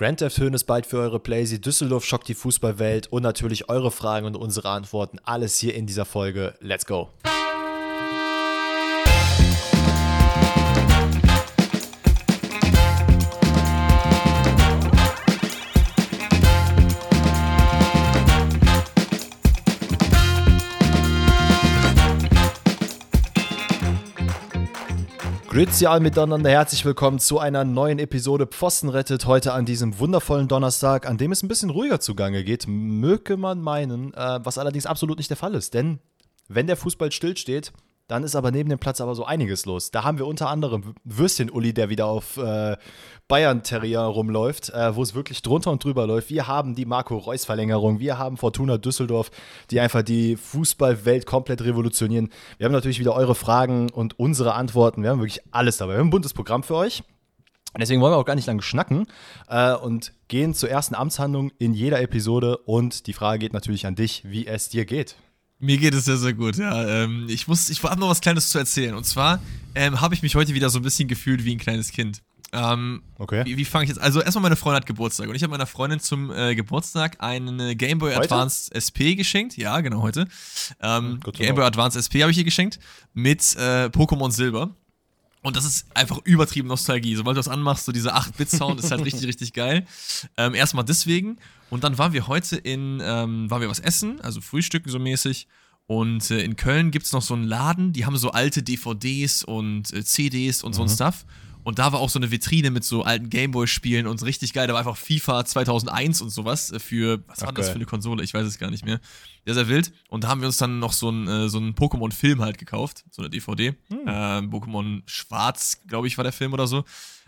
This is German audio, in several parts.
Grand Theft Höhn ist bald für eure Playsee, Düsseldorf schockt die Fußballwelt und natürlich eure Fragen und unsere Antworten. Alles hier in dieser Folge. Let's go! Grüezi all miteinander, herzlich willkommen zu einer neuen Episode Pfosten rettet. Heute an diesem wundervollen Donnerstag, an dem es ein bisschen ruhiger zugange geht, möge man meinen, äh, was allerdings absolut nicht der Fall ist. Denn wenn der Fußball stillsteht, dann ist aber neben dem Platz aber so einiges los. Da haben wir unter anderem Würstchen-Uli, der wieder auf äh, Bayern-Terrier rumläuft, äh, wo es wirklich drunter und drüber läuft. Wir haben die Marco-Reus-Verlängerung. Wir haben Fortuna Düsseldorf, die einfach die Fußballwelt komplett revolutionieren. Wir haben natürlich wieder eure Fragen und unsere Antworten. Wir haben wirklich alles dabei. Wir haben ein buntes Programm für euch. Deswegen wollen wir auch gar nicht lange schnacken äh, und gehen zur ersten Amtshandlung in jeder Episode. Und die Frage geht natürlich an dich, wie es dir geht. Mir geht es sehr, sehr gut, ja. Ähm, ich muss, ich habe noch was Kleines zu erzählen. Und zwar ähm, habe ich mich heute wieder so ein bisschen gefühlt wie ein kleines Kind. Ähm, okay. Wie, wie fange ich jetzt? Also erstmal meine Freundin hat Geburtstag und ich habe meiner Freundin zum äh, Geburtstag einen Game Boy heute? Advance SP geschenkt. Ja, genau heute. Ähm, Game Boy Advance SP habe ich ihr geschenkt mit äh, Pokémon Silber. Und das ist einfach übertrieben Nostalgie. Sobald du das anmachst, so dieser 8-Bit-Sound ist halt richtig, richtig geil. Ähm, erstmal deswegen. Und dann waren wir heute in, ähm, waren wir was essen, also Frühstücken so mäßig. Und äh, in Köln gibt es noch so einen Laden, die haben so alte DVDs und äh, CDs und mhm. so ein. Stuff. Und da war auch so eine Vitrine mit so alten Gameboy-Spielen und richtig geil. Da war einfach FIFA 2001 und sowas äh, für, was Ach, war das für eine Konsole? Ich weiß es gar nicht mehr. Sehr, sehr wild. Und da haben wir uns dann noch so einen, äh, so einen Pokémon-Film halt gekauft, so eine DVD. Hm. Ähm, Pokémon Schwarz, glaube ich, war der Film oder so.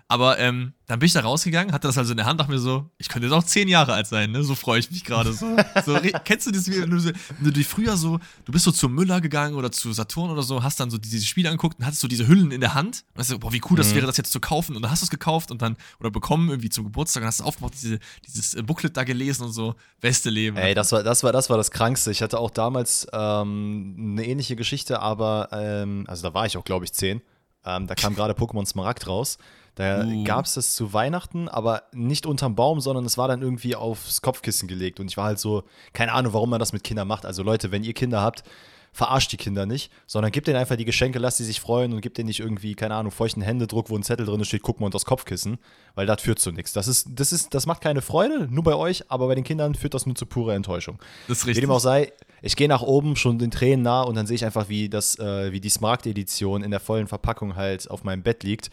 Aber ähm, dann bin ich da rausgegangen, hatte das also in der Hand, dachte mir so, ich könnte jetzt auch zehn Jahre alt sein, ne? So freue ich mich gerade so. so kennst du das, wie du, wenn du dich früher so, du bist so zu Müller gegangen oder zu Saturn oder so, hast dann so diese Spiele angeguckt und hattest so diese Hüllen in der Hand und hast so, boah, wie cool das mhm. wäre, das jetzt zu kaufen. Und dann hast du es gekauft und dann, oder bekommen irgendwie zum Geburtstag und hast aufgemacht, diese, dieses äh, Booklet da gelesen und so, beste Leben. Ey, das war, das war, das war das Krankste. Ich hatte auch damals ähm, eine ähnliche Geschichte, aber, ähm, also da war ich auch, glaube ich, zehn. Ähm, da kam gerade Pokémon Smaragd raus. Da uh. gab es das zu Weihnachten, aber nicht unterm Baum, sondern es war dann irgendwie aufs Kopfkissen gelegt. Und ich war halt so, keine Ahnung, warum man das mit Kindern macht. Also Leute, wenn ihr Kinder habt, verarscht die Kinder nicht, sondern gebt denen einfach die Geschenke, lasst sie sich freuen und gebt denen nicht irgendwie, keine Ahnung, feuchten Händedruck, wo ein Zettel drin steht, guck mal unter das Kopfkissen, weil das führt zu nichts. Das ist, das ist, das macht keine Freude, nur bei euch, aber bei den Kindern führt das nur zu purer Enttäuschung. Das ist richtig. Wie dem auch sei, ich gehe nach oben, schon den Tränen nah und dann sehe ich einfach, wie das, äh, wie die Smart-Edition in der vollen Verpackung halt auf meinem Bett liegt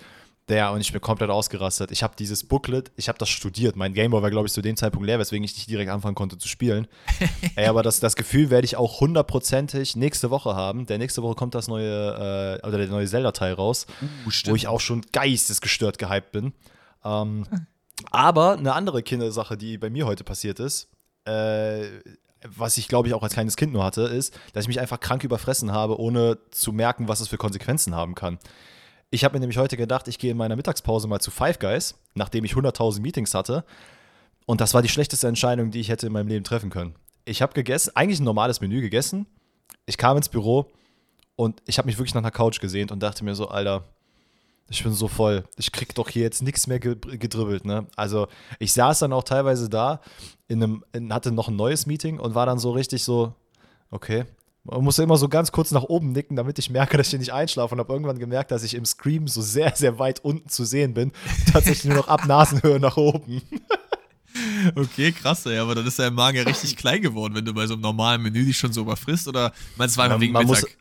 der und ich bin komplett ausgerastet. Ich habe dieses Booklet, ich habe das studiert. Mein Gameboy war, glaube ich, zu dem Zeitpunkt leer, weswegen ich nicht direkt anfangen konnte zu spielen. Ey, aber das, das Gefühl werde ich auch hundertprozentig nächste Woche haben. Der nächste Woche kommt das neue, äh, oder der neue Zelda-Teil raus, uh, wo ich auch schon geistesgestört gehypt bin. Ähm, aber eine andere Kindersache, die bei mir heute passiert ist, äh, was ich glaube ich auch als kleines Kind nur hatte, ist, dass ich mich einfach krank überfressen habe, ohne zu merken, was es für Konsequenzen haben kann. Ich habe mir nämlich heute gedacht, ich gehe in meiner Mittagspause mal zu Five Guys, nachdem ich 100.000 Meetings hatte. Und das war die schlechteste Entscheidung, die ich hätte in meinem Leben treffen können. Ich habe gegessen, eigentlich ein normales Menü gegessen. Ich kam ins Büro und ich habe mich wirklich nach einer Couch gesehnt und dachte mir so, Alter, ich bin so voll. Ich krieg doch hier jetzt nichts mehr gedribbelt, ne? Also, ich saß dann auch teilweise da, in einem, in, hatte noch ein neues Meeting und war dann so richtig so, okay, man muss immer so ganz kurz nach oben nicken, damit ich merke, dass ich hier nicht einschlafe. Und habe irgendwann gemerkt, dass ich im Scream so sehr, sehr weit unten zu sehen bin. Tatsächlich nur noch ab Nasenhöhe nach oben. Okay, krass, ey, aber dann ist dein Magen ja richtig klein geworden, wenn du bei so einem normalen Menü dich schon so überfrisst. Oder meinst du, einfach wegen man Mittag? Muss,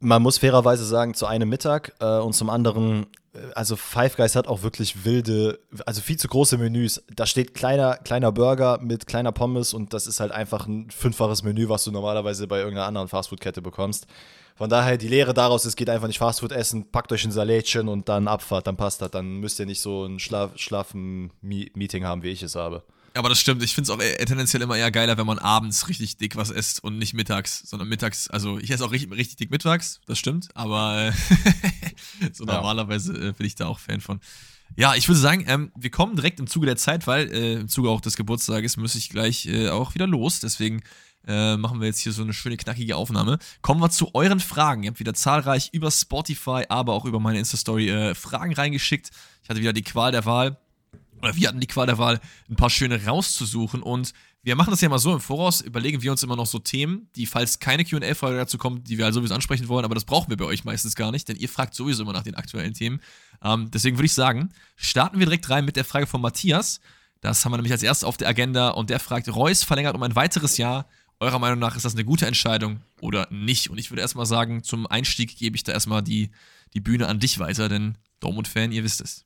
man muss fairerweise sagen, zu einem Mittag äh, und zum anderen also Five Guys hat auch wirklich wilde, also viel zu große Menüs. Da steht kleiner, kleiner Burger mit kleiner Pommes und das ist halt einfach ein fünffaches Menü, was du normalerweise bei irgendeiner anderen Fastfood-Kette bekommst. Von daher, die Lehre daraus, es geht einfach nicht Fastfood essen, packt euch ein Salätchen und dann Abfahrt, dann passt das. Dann müsst ihr nicht so ein Schlaf, schlafen Meeting haben, wie ich es habe. Aber das stimmt. Ich finde es auch eher, tendenziell immer eher geiler, wenn man abends richtig dick was isst und nicht mittags, sondern mittags. Also ich esse auch richtig, richtig dick mittags, das stimmt. Aber äh, so ja. normalerweise äh, bin ich da auch Fan von. Ja, ich würde sagen, ähm, wir kommen direkt im Zuge der Zeit, weil äh, im Zuge auch des Geburtstages muss ich gleich äh, auch wieder los. Deswegen äh, machen wir jetzt hier so eine schöne knackige Aufnahme. Kommen wir zu euren Fragen. Ihr habt wieder zahlreich über Spotify, aber auch über meine Insta-Story äh, Fragen reingeschickt. Ich hatte wieder die Qual der Wahl oder wir hatten die Qual der Wahl, ein paar schöne rauszusuchen. Und wir machen das ja mal so im Voraus, überlegen wir uns immer noch so Themen, die, falls keine QA-Frage dazu kommt, die wir halt sowieso ansprechen wollen, aber das brauchen wir bei euch meistens gar nicht, denn ihr fragt sowieso immer nach den aktuellen Themen. Ähm, deswegen würde ich sagen, starten wir direkt rein mit der Frage von Matthias. Das haben wir nämlich als erstes auf der Agenda und der fragt: Reus verlängert um ein weiteres Jahr. Eurer Meinung nach ist das eine gute Entscheidung oder nicht? Und ich würde erstmal sagen, zum Einstieg gebe ich da erstmal die, die Bühne an dich weiter, denn Dortmund-Fan, ihr wisst es.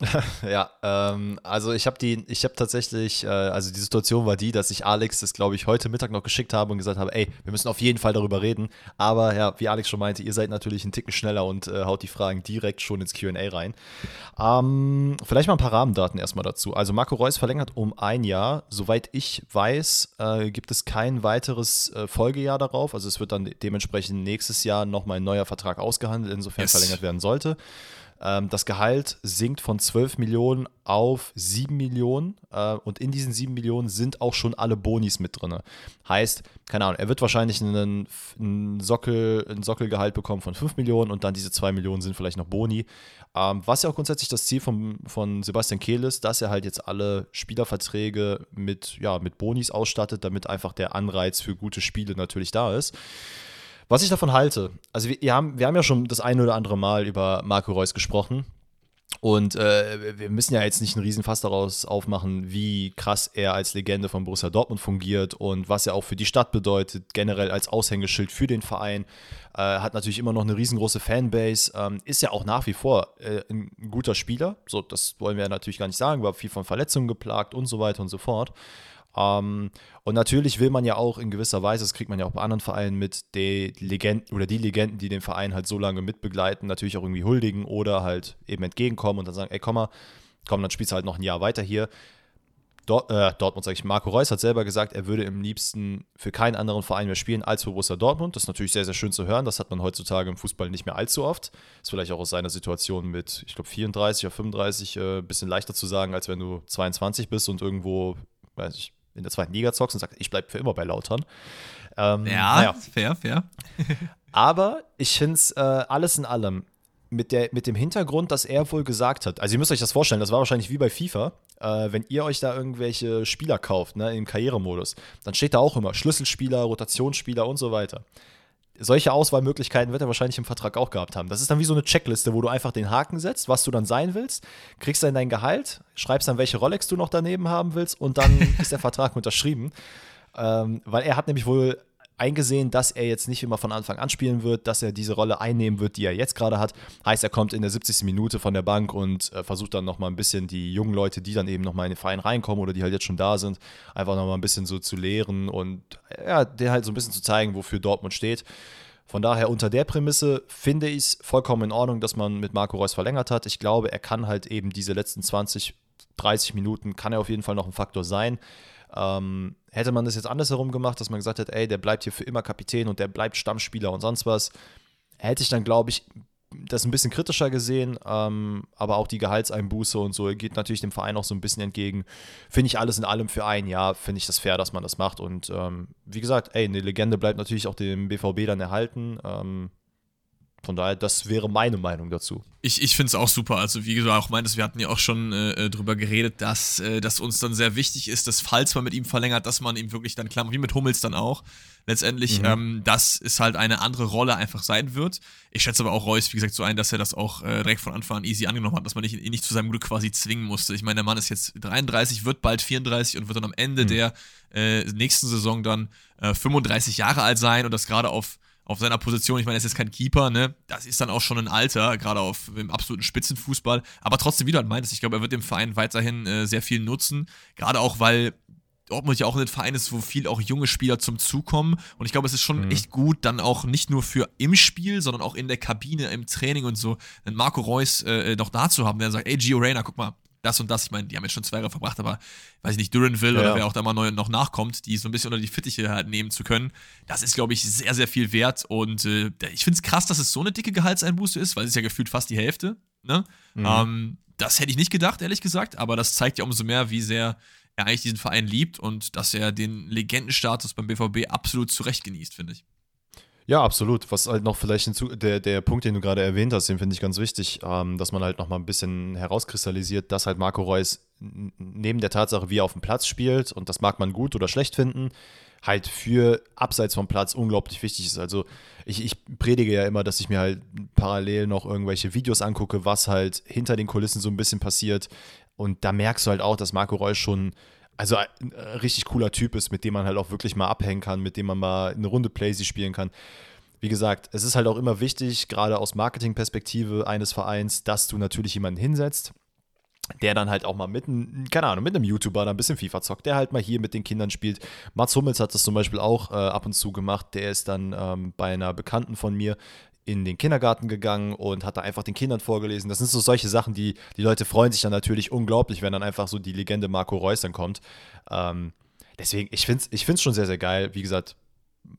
ja, ähm, also ich habe die, ich habe tatsächlich, äh, also die Situation war die, dass ich Alex das, glaube ich, heute Mittag noch geschickt habe und gesagt habe, ey, wir müssen auf jeden Fall darüber reden. Aber ja, wie Alex schon meinte, ihr seid natürlich einen Ticken schneller und äh, haut die Fragen direkt schon ins QA rein. Ähm, vielleicht mal ein paar Rahmendaten erstmal dazu. Also Marco Reus verlängert um ein Jahr. Soweit ich weiß, äh, gibt es kein weiteres äh, Folgejahr darauf. Also es wird dann dementsprechend nächstes Jahr nochmal ein neuer Vertrag ausgehandelt, insofern yes. verlängert werden sollte. Ähm, das Gehalt sinkt von 12 Millionen auf 7 Millionen äh, und in diesen 7 Millionen sind auch schon alle Bonis mit drin. Heißt, keine Ahnung, er wird wahrscheinlich einen, einen, Sockel, ein Sockelgehalt bekommen von 5 Millionen und dann diese 2 Millionen sind vielleicht noch Boni. Ähm, was ja auch grundsätzlich das Ziel von, von Sebastian Kehl ist, dass er halt jetzt alle Spielerverträge mit, ja, mit Bonis ausstattet, damit einfach der Anreiz für gute Spiele natürlich da ist. Was ich davon halte, also wir, haben, wir haben ja schon das eine oder andere Mal über Marco Reus gesprochen. Und äh, wir müssen ja jetzt nicht einen Riesenfass daraus aufmachen, wie krass er als Legende von Borussia Dortmund fungiert und was er auch für die Stadt bedeutet, generell als Aushängeschild für den Verein. Äh, hat natürlich immer noch eine riesengroße Fanbase, ähm, ist ja auch nach wie vor äh, ein guter Spieler. So, das wollen wir ja natürlich gar nicht sagen, war viel von Verletzungen geplagt und so weiter und so fort. Ähm, und natürlich will man ja auch in gewisser Weise, das kriegt man ja auch bei anderen Vereinen mit, die Legenden oder die Legenden, die den Verein halt so lange mitbegleiten, natürlich auch irgendwie huldigen oder halt eben entgegenkommen und dann sagen, ey, komm mal, komm, dann spielst du halt noch ein Jahr weiter hier. Dort, äh, Dortmund, sage ich, Marco Reus hat selber gesagt, er würde im liebsten für keinen anderen Verein mehr spielen als für Borussia Dortmund. Das ist natürlich sehr, sehr schön zu hören. Das hat man heutzutage im Fußball nicht mehr allzu oft. Ist vielleicht auch aus seiner Situation mit, ich glaube, 34 oder 35 ein äh, bisschen leichter zu sagen, als wenn du 22 bist und irgendwo, weiß ich, in der zweiten Liga zockst und sagst, ich bleibe für immer bei Lautern. Ähm, ja, naja. fair, fair. Aber ich finde es äh, alles in allem mit, der, mit dem Hintergrund, dass er wohl gesagt hat, also ihr müsst euch das vorstellen, das war wahrscheinlich wie bei FIFA, äh, wenn ihr euch da irgendwelche Spieler kauft, ne, im Karrieremodus, dann steht da auch immer Schlüsselspieler, Rotationsspieler und so weiter solche Auswahlmöglichkeiten wird er wahrscheinlich im Vertrag auch gehabt haben. Das ist dann wie so eine Checkliste, wo du einfach den Haken setzt, was du dann sein willst, kriegst dann dein Gehalt, schreibst dann, welche Rolex du noch daneben haben willst und dann ist der Vertrag unterschrieben. Ähm, weil er hat nämlich wohl eingesehen, dass er jetzt nicht immer von Anfang an spielen wird, dass er diese Rolle einnehmen wird, die er jetzt gerade hat. Heißt, er kommt in der 70. Minute von der Bank und äh, versucht dann nochmal ein bisschen die jungen Leute, die dann eben nochmal in den Verein reinkommen oder die halt jetzt schon da sind, einfach nochmal ein bisschen so zu lehren und ja, der halt so ein bisschen zu zeigen, wofür Dortmund steht. Von daher unter der Prämisse finde ich es vollkommen in Ordnung, dass man mit Marco Reus verlängert hat. Ich glaube, er kann halt eben diese letzten 20, 30 Minuten, kann er auf jeden Fall noch ein Faktor sein. Ähm, hätte man das jetzt andersherum gemacht, dass man gesagt hat, ey, der bleibt hier für immer Kapitän und der bleibt Stammspieler und sonst was, hätte ich dann, glaube ich, das ein bisschen kritischer gesehen, ähm, aber auch die Gehaltseinbuße und so geht natürlich dem Verein auch so ein bisschen entgegen. Finde ich alles in allem für ein Jahr, finde ich das fair, dass man das macht. Und ähm, wie gesagt, ey, eine Legende bleibt natürlich auch dem BVB dann erhalten. Ähm, von daher, das wäre meine Meinung dazu. Ich, ich finde es auch super. Also, wie du auch meintest, wir hatten ja auch schon äh, äh, drüber geredet, dass, äh, dass uns dann sehr wichtig ist, dass falls man mit ihm verlängert, dass man ihm wirklich dann klar, wie mit Hummels dann auch, letztendlich, mhm. ähm, dass es halt eine andere Rolle einfach sein wird. Ich schätze aber auch Reus, wie gesagt, so ein, dass er das auch äh, direkt von Anfang an easy angenommen hat, dass man ihn nicht zu seinem Glück quasi zwingen musste. Ich meine, der Mann ist jetzt 33, wird bald 34 und wird dann am Ende mhm. der äh, nächsten Saison dann 35 äh, Jahre alt sein und das gerade auf auf seiner Position, ich meine, er ist jetzt kein Keeper, ne? Das ist dann auch schon ein Alter, gerade auf im absoluten Spitzenfußball. Aber trotzdem, wie du halt meintest, ich glaube, er wird dem Verein weiterhin äh, sehr viel nutzen. Gerade auch, weil Dortmund ja auch ein Verein ist, wo viel auch junge Spieler zum Zug kommen. Und ich glaube, es ist schon mhm. echt gut, dann auch nicht nur für im Spiel, sondern auch in der Kabine, im Training und so, einen Marco Reus äh, noch da zu haben, der sagt, ey, Gio Reyna, guck mal, das und das. Ich meine, die haben jetzt schon zwei Jahre verbracht, aber weiß ich nicht, Duranville ja. oder wer auch da mal neu, noch nachkommt, die so ein bisschen unter die Fittiche halt nehmen zu können, das ist, glaube ich, sehr, sehr viel wert. Und äh, ich finde es krass, dass es so eine dicke Gehaltseinbuße ist, weil es ist ja gefühlt fast die Hälfte. Ne? Mhm. Ähm, das hätte ich nicht gedacht, ehrlich gesagt, aber das zeigt ja umso mehr, wie sehr er eigentlich diesen Verein liebt und dass er den Legendenstatus beim BVB absolut zurecht genießt, finde ich. Ja, absolut. Was halt noch vielleicht hinzu, der, der Punkt, den du gerade erwähnt hast, den finde ich ganz wichtig, ähm, dass man halt noch mal ein bisschen herauskristallisiert, dass halt Marco Reus neben der Tatsache, wie er auf dem Platz spielt, und das mag man gut oder schlecht finden, halt für abseits vom Platz unglaublich wichtig ist. Also ich, ich predige ja immer, dass ich mir halt parallel noch irgendwelche Videos angucke, was halt hinter den Kulissen so ein bisschen passiert. Und da merkst du halt auch, dass Marco Reus schon also ein richtig cooler Typ ist, mit dem man halt auch wirklich mal abhängen kann, mit dem man mal eine Runde Playsy spielen kann. Wie gesagt, es ist halt auch immer wichtig, gerade aus Marketingperspektive eines Vereins, dass du natürlich jemanden hinsetzt, der dann halt auch mal mit, keine Ahnung, mit einem YouTuber da ein bisschen FIFA zockt, der halt mal hier mit den Kindern spielt. Mats Hummels hat das zum Beispiel auch äh, ab und zu gemacht. Der ist dann ähm, bei einer Bekannten von mir in den Kindergarten gegangen und hat da einfach den Kindern vorgelesen. Das sind so solche Sachen, die die Leute freuen sich dann natürlich unglaublich, wenn dann einfach so die Legende Marco Reus dann kommt. Ähm, deswegen, ich finde es ich find's schon sehr, sehr geil. Wie gesagt,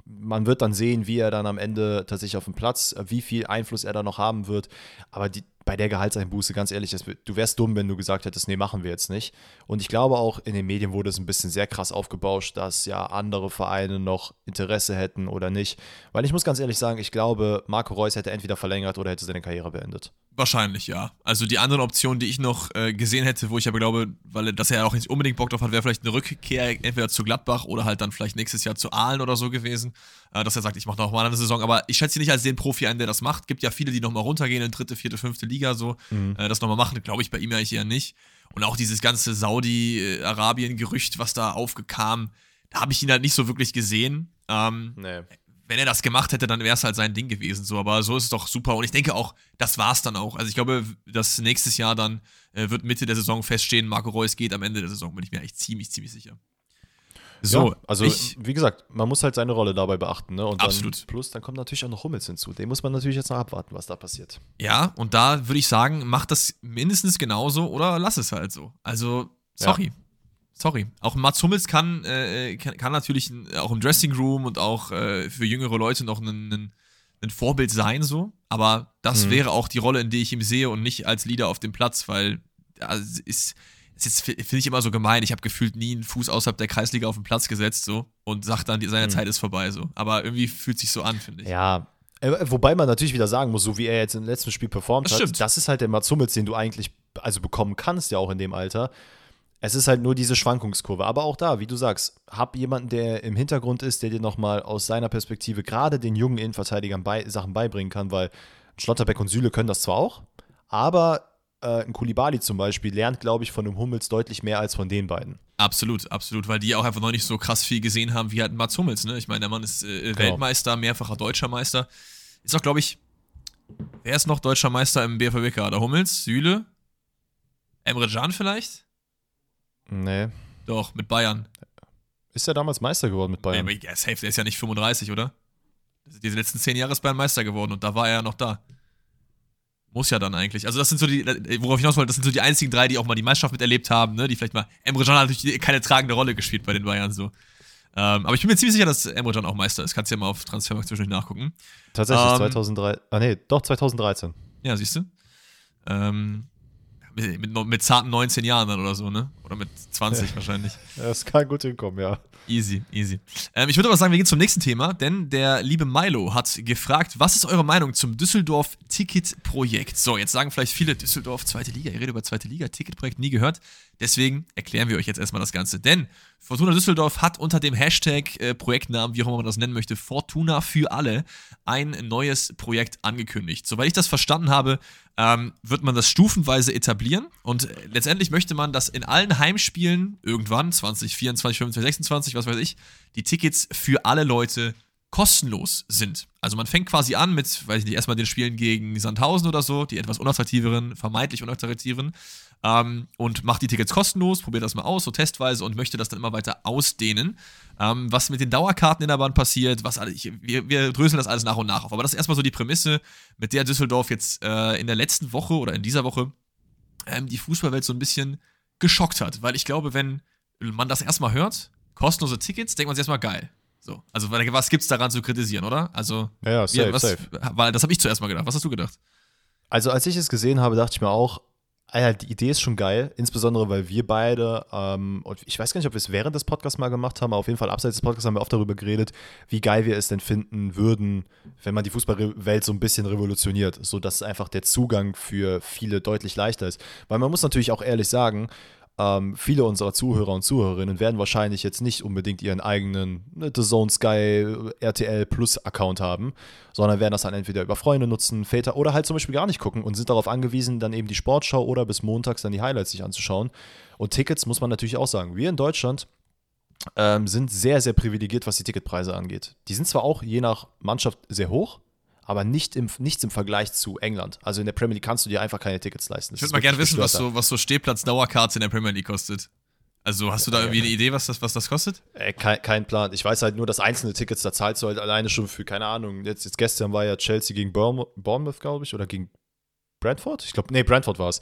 man wird dann sehen, wie er dann am Ende tatsächlich auf dem Platz, wie viel Einfluss er da noch haben wird. Aber die, bei der Gehaltseinbuße, ganz ehrlich, du wärst dumm, wenn du gesagt hättest, nee, machen wir jetzt nicht. Und ich glaube auch, in den Medien wurde es ein bisschen sehr krass aufgebauscht, dass ja andere Vereine noch Interesse hätten oder nicht. Weil ich muss ganz ehrlich sagen, ich glaube, Marco Reus hätte entweder verlängert oder hätte seine Karriere beendet. Wahrscheinlich, ja. Also die anderen Optionen, die ich noch äh, gesehen hätte, wo ich aber glaube, weil dass er auch nicht unbedingt Bock drauf hat, wäre vielleicht eine Rückkehr entweder zu Gladbach oder halt dann vielleicht nächstes Jahr zu Aalen oder so gewesen. Äh, dass er sagt, ich mache noch mal eine Saison. Aber ich schätze ihn nicht als den Profi ein, der das macht. Gibt ja viele, die nochmal runtergehen in dritte, vierte, fünfte Liga so. Mhm. Äh, das nochmal machen, glaube ich bei ihm eigentlich eher nicht. Und auch dieses ganze Saudi-Arabien-Gerücht, was da aufgekam, da habe ich ihn halt nicht so wirklich gesehen. Ähm, nee wenn er das gemacht hätte, dann wäre es halt sein Ding gewesen. So, aber so ist es doch super. Und ich denke auch, das war es dann auch. Also ich glaube, dass nächstes Jahr dann äh, wird Mitte der Saison feststehen, Marco Reus geht am Ende der Saison, bin ich mir echt ziemlich, ziemlich sicher. So, ja, also ich, wie gesagt, man muss halt seine Rolle dabei beachten. Ne? Und absolut. Dann, plus, dann kommt natürlich auch noch Hummels hinzu. Den muss man natürlich jetzt noch abwarten, was da passiert. Ja, und da würde ich sagen, mach das mindestens genauso oder lass es halt so. Also, sorry. Ja. Sorry. Auch Mats Hummels kann, äh, kann, kann, natürlich auch im Dressing Room und auch äh, für jüngere Leute noch ein, ein, Vorbild sein, so. Aber das mhm. wäre auch die Rolle, in die ich ihn sehe und nicht als Leader auf dem Platz, weil also, ist das finde ich immer so gemein. Ich habe gefühlt nie einen Fuß außerhalb der Kreisliga auf den Platz gesetzt so und sagt dann, seine mhm. Zeit ist vorbei so. Aber irgendwie fühlt sich so an, finde ich. Ja. Äh, wobei man natürlich wieder sagen muss, so wie er jetzt im letzten Spiel performt das hat, stimmt. das ist halt der Mats Hummels, den du eigentlich also bekommen kannst, ja auch in dem Alter. Es ist halt nur diese Schwankungskurve. Aber auch da, wie du sagst, hab jemanden, der im Hintergrund ist, der dir nochmal aus seiner Perspektive gerade den jungen Innenverteidigern bei, Sachen beibringen kann, weil Schlotterbeck und Süle können das zwar auch, aber äh, ein Kulibali zum Beispiel lernt, glaube ich, von dem Hummels deutlich mehr als von den beiden. Absolut, absolut, weil die auch einfach noch nicht so krass viel gesehen haben wie halt Mats Hummels. Ne? Ich meine, der Mann ist äh, genau. Weltmeister, mehrfacher deutscher Meister. Ist auch, glaube ich, wer ist noch deutscher Meister im BVB-Kader? Hummels, Süle, Emre Can vielleicht? Nee. Doch, mit Bayern. Ist er damals Meister geworden mit Bayern? Nee, aber safe, der ist ja nicht 35, oder? Diese letzten zehn Jahre ist Bayern Meister geworden und da war er ja noch da. Muss ja dann eigentlich. Also, das sind so die, worauf ich hinaus wollte, das sind so die einzigen drei, die auch mal die Meisterschaft miterlebt haben, ne? Die vielleicht mal. Emre Can hat natürlich keine tragende Rolle gespielt bei den Bayern so. Ähm, aber ich bin mir ziemlich sicher, dass Emre Can auch Meister ist. Kannst du ja mal auf Transfermarkt zwischendurch nachgucken. Tatsächlich, ähm, 2003. Ah, nee, doch, 2013. Ja, siehst du. Ähm, mit, mit, mit, zarten 19 Jahren dann oder so, ne? Oder mit 20 ja. wahrscheinlich. Das kann gut hinkommen, ja. Easy, easy. Ähm, ich würde aber sagen, wir gehen zum nächsten Thema, denn der liebe Milo hat gefragt, was ist eure Meinung zum Düsseldorf-Ticket-Projekt? So, jetzt sagen vielleicht viele, Düsseldorf, zweite Liga, ihr redet über zweite Liga, Ticketprojekt nie gehört. Deswegen erklären wir euch jetzt erstmal das Ganze. Denn Fortuna Düsseldorf hat unter dem Hashtag äh, Projektnamen, wie auch immer man das nennen möchte, Fortuna für alle, ein neues Projekt angekündigt. Soweit ich das verstanden habe, ähm, wird man das stufenweise etablieren und äh, letztendlich möchte man, dass in allen Heimspielen irgendwann, 2024, 25, 26, was weiß ich, die Tickets für alle Leute kostenlos sind. Also man fängt quasi an mit, weiß ich nicht, erstmal den Spielen gegen Sandhausen oder so, die etwas unattraktiveren, vermeintlich unattraktiveren, ähm, und macht die Tickets kostenlos, probiert das mal aus, so testweise und möchte das dann immer weiter ausdehnen. Ähm, was mit den Dauerkarten in der Bahn passiert, was ich, wir, wir dröseln das alles nach und nach auf. Aber das ist erstmal so die Prämisse, mit der Düsseldorf jetzt äh, in der letzten Woche oder in dieser Woche ähm, die Fußballwelt so ein bisschen geschockt hat. Weil ich glaube, wenn man das erstmal hört, kostenlose Tickets, denkt man sich erstmal geil. So, also was gibt's daran zu kritisieren, oder? Also, ja, ja safe, was, safe. Weil das habe ich zuerst mal gedacht. Was hast du gedacht? Also, als ich es gesehen habe, dachte ich mir auch, Ah die Idee ist schon geil, insbesondere weil wir beide, ähm, und ich weiß gar nicht, ob wir es während des Podcasts mal gemacht haben, aber auf jeden Fall abseits des Podcasts haben wir oft darüber geredet, wie geil wir es denn finden würden, wenn man die Fußballwelt so ein bisschen revolutioniert, sodass einfach der Zugang für viele deutlich leichter ist. Weil man muss natürlich auch ehrlich sagen, ähm, viele unserer Zuhörer und Zuhörerinnen werden wahrscheinlich jetzt nicht unbedingt ihren eigenen ne, The Zone Sky RTL Plus Account haben, sondern werden das dann entweder über Freunde nutzen, Väter oder halt zum Beispiel gar nicht gucken und sind darauf angewiesen, dann eben die Sportschau oder bis montags dann die Highlights sich anzuschauen. Und Tickets muss man natürlich auch sagen. Wir in Deutschland ähm, sind sehr, sehr privilegiert, was die Ticketpreise angeht. Die sind zwar auch je nach Mannschaft sehr hoch, aber nicht im, nichts im Vergleich zu England. Also in der Premier League kannst du dir einfach keine Tickets leisten. Das ich würde mal gerne wissen, was so, was so Stehplatz-Dauerkarte in der Premier League kostet. Also hast du da irgendwie eine Idee, was das, was das kostet? Äh, kein, kein, Plan. Ich weiß halt nur, dass einzelne Tickets, da zahlst du halt alleine schon für, keine Ahnung, jetzt, jetzt gestern war ja Chelsea gegen Bournemouth, glaube ich, oder gegen Brentford? Ich glaube, nee, Brentford war es.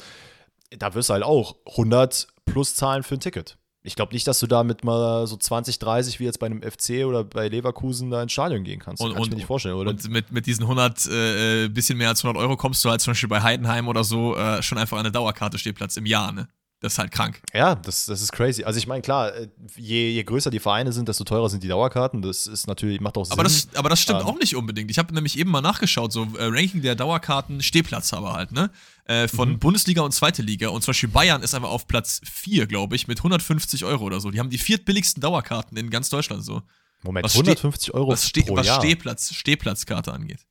Da wirst du halt auch 100 plus zahlen für ein Ticket ich glaube nicht, dass du damit mal so 20, 30 wie jetzt bei einem FC oder bei Leverkusen da ins Stadion gehen kannst. Und, kannst und, mir nicht vorstellen, oder? Und mit, mit diesen 100, äh, äh, bisschen mehr als 100 Euro kommst du halt zum Beispiel bei Heidenheim oder so äh, schon einfach an eine Dauerkarte Stehplatz im Jahr, ne? Das ist halt krank. Ja, das, das ist crazy. Also ich meine, klar, äh, je, je größer die Vereine sind, desto teurer sind die Dauerkarten. Das ist natürlich, macht auch Sinn. Aber das, aber das stimmt ähm, auch nicht unbedingt. Ich habe nämlich eben mal nachgeschaut, so äh, Ranking der Dauerkarten, Stehplatzhaber halt, ne? Äh, von mhm. Bundesliga und Zweite Liga. Und zum Beispiel Bayern ist einfach auf Platz 4, glaube ich, mit 150 Euro oder so. Die haben die viertbilligsten Dauerkarten in ganz Deutschland so. Moment, was 150 Euro was pro was Jahr. Stehplatz, Stehplatzkarte angeht.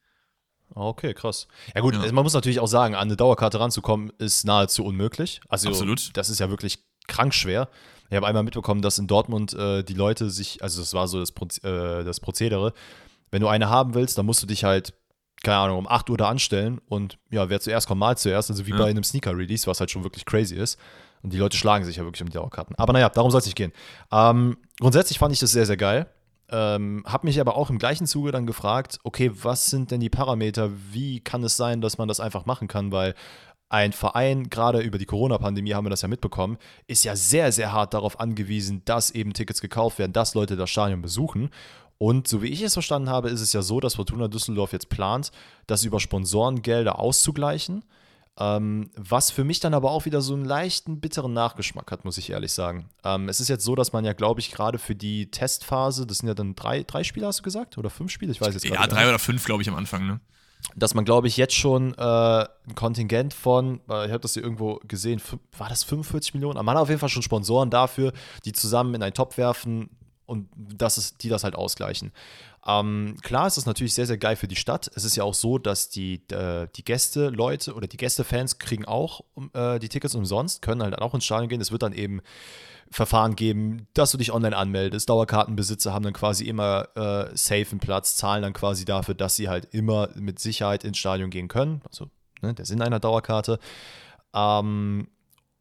Ah, okay, krass. Ja gut, ja. Also man muss natürlich auch sagen, an eine Dauerkarte ranzukommen, ist nahezu unmöglich. Also Absolut. das ist ja wirklich krank schwer. Ich habe einmal mitbekommen, dass in Dortmund äh, die Leute sich, also das war so das, äh, das Prozedere, wenn du eine haben willst, dann musst du dich halt, keine Ahnung, um 8 Uhr da anstellen und ja, wer zuerst kommt, mal zuerst, also wie ja. bei einem Sneaker-Release, was halt schon wirklich crazy ist. Und die Leute schlagen sich ja wirklich um die Dauerkarten. Aber naja, darum soll es nicht gehen. Ähm, grundsätzlich fand ich das sehr, sehr geil. Ähm, habe mich aber auch im gleichen Zuge dann gefragt, okay, was sind denn die Parameter? Wie kann es sein, dass man das einfach machen kann? Weil ein Verein, gerade über die Corona-Pandemie haben wir das ja mitbekommen, ist ja sehr, sehr hart darauf angewiesen, dass eben Tickets gekauft werden, dass Leute das Stadion besuchen. Und so wie ich es verstanden habe, ist es ja so, dass Fortuna Düsseldorf jetzt plant, das über Sponsorengelder auszugleichen. Ähm, was für mich dann aber auch wieder so einen leichten bitteren Nachgeschmack hat, muss ich ehrlich sagen. Ähm, es ist jetzt so, dass man ja, glaube ich, gerade für die Testphase, das sind ja dann drei, drei Spiele, hast du gesagt? Oder fünf Spiele? Ich weiß jetzt gar nicht. Ja, drei oder fünf, glaube ich, am Anfang, ne? Dass man, glaube ich, jetzt schon äh, ein Kontingent von, äh, ich habe das hier irgendwo gesehen, war das 45 Millionen? Man hat auf jeden Fall schon Sponsoren dafür, die zusammen in einen Topf werfen und das ist, die das halt ausgleichen. Ähm, klar ist das natürlich sehr, sehr geil für die Stadt. Es ist ja auch so, dass die, äh, die Gäste, Leute oder die Gästefans kriegen auch äh, die Tickets umsonst, können halt auch ins Stadion gehen. Es wird dann eben Verfahren geben, dass du dich online anmeldest. Dauerkartenbesitzer haben dann quasi immer äh, safe einen Platz, zahlen dann quasi dafür, dass sie halt immer mit Sicherheit ins Stadion gehen können. Also ne, der Sinn einer Dauerkarte. Ähm,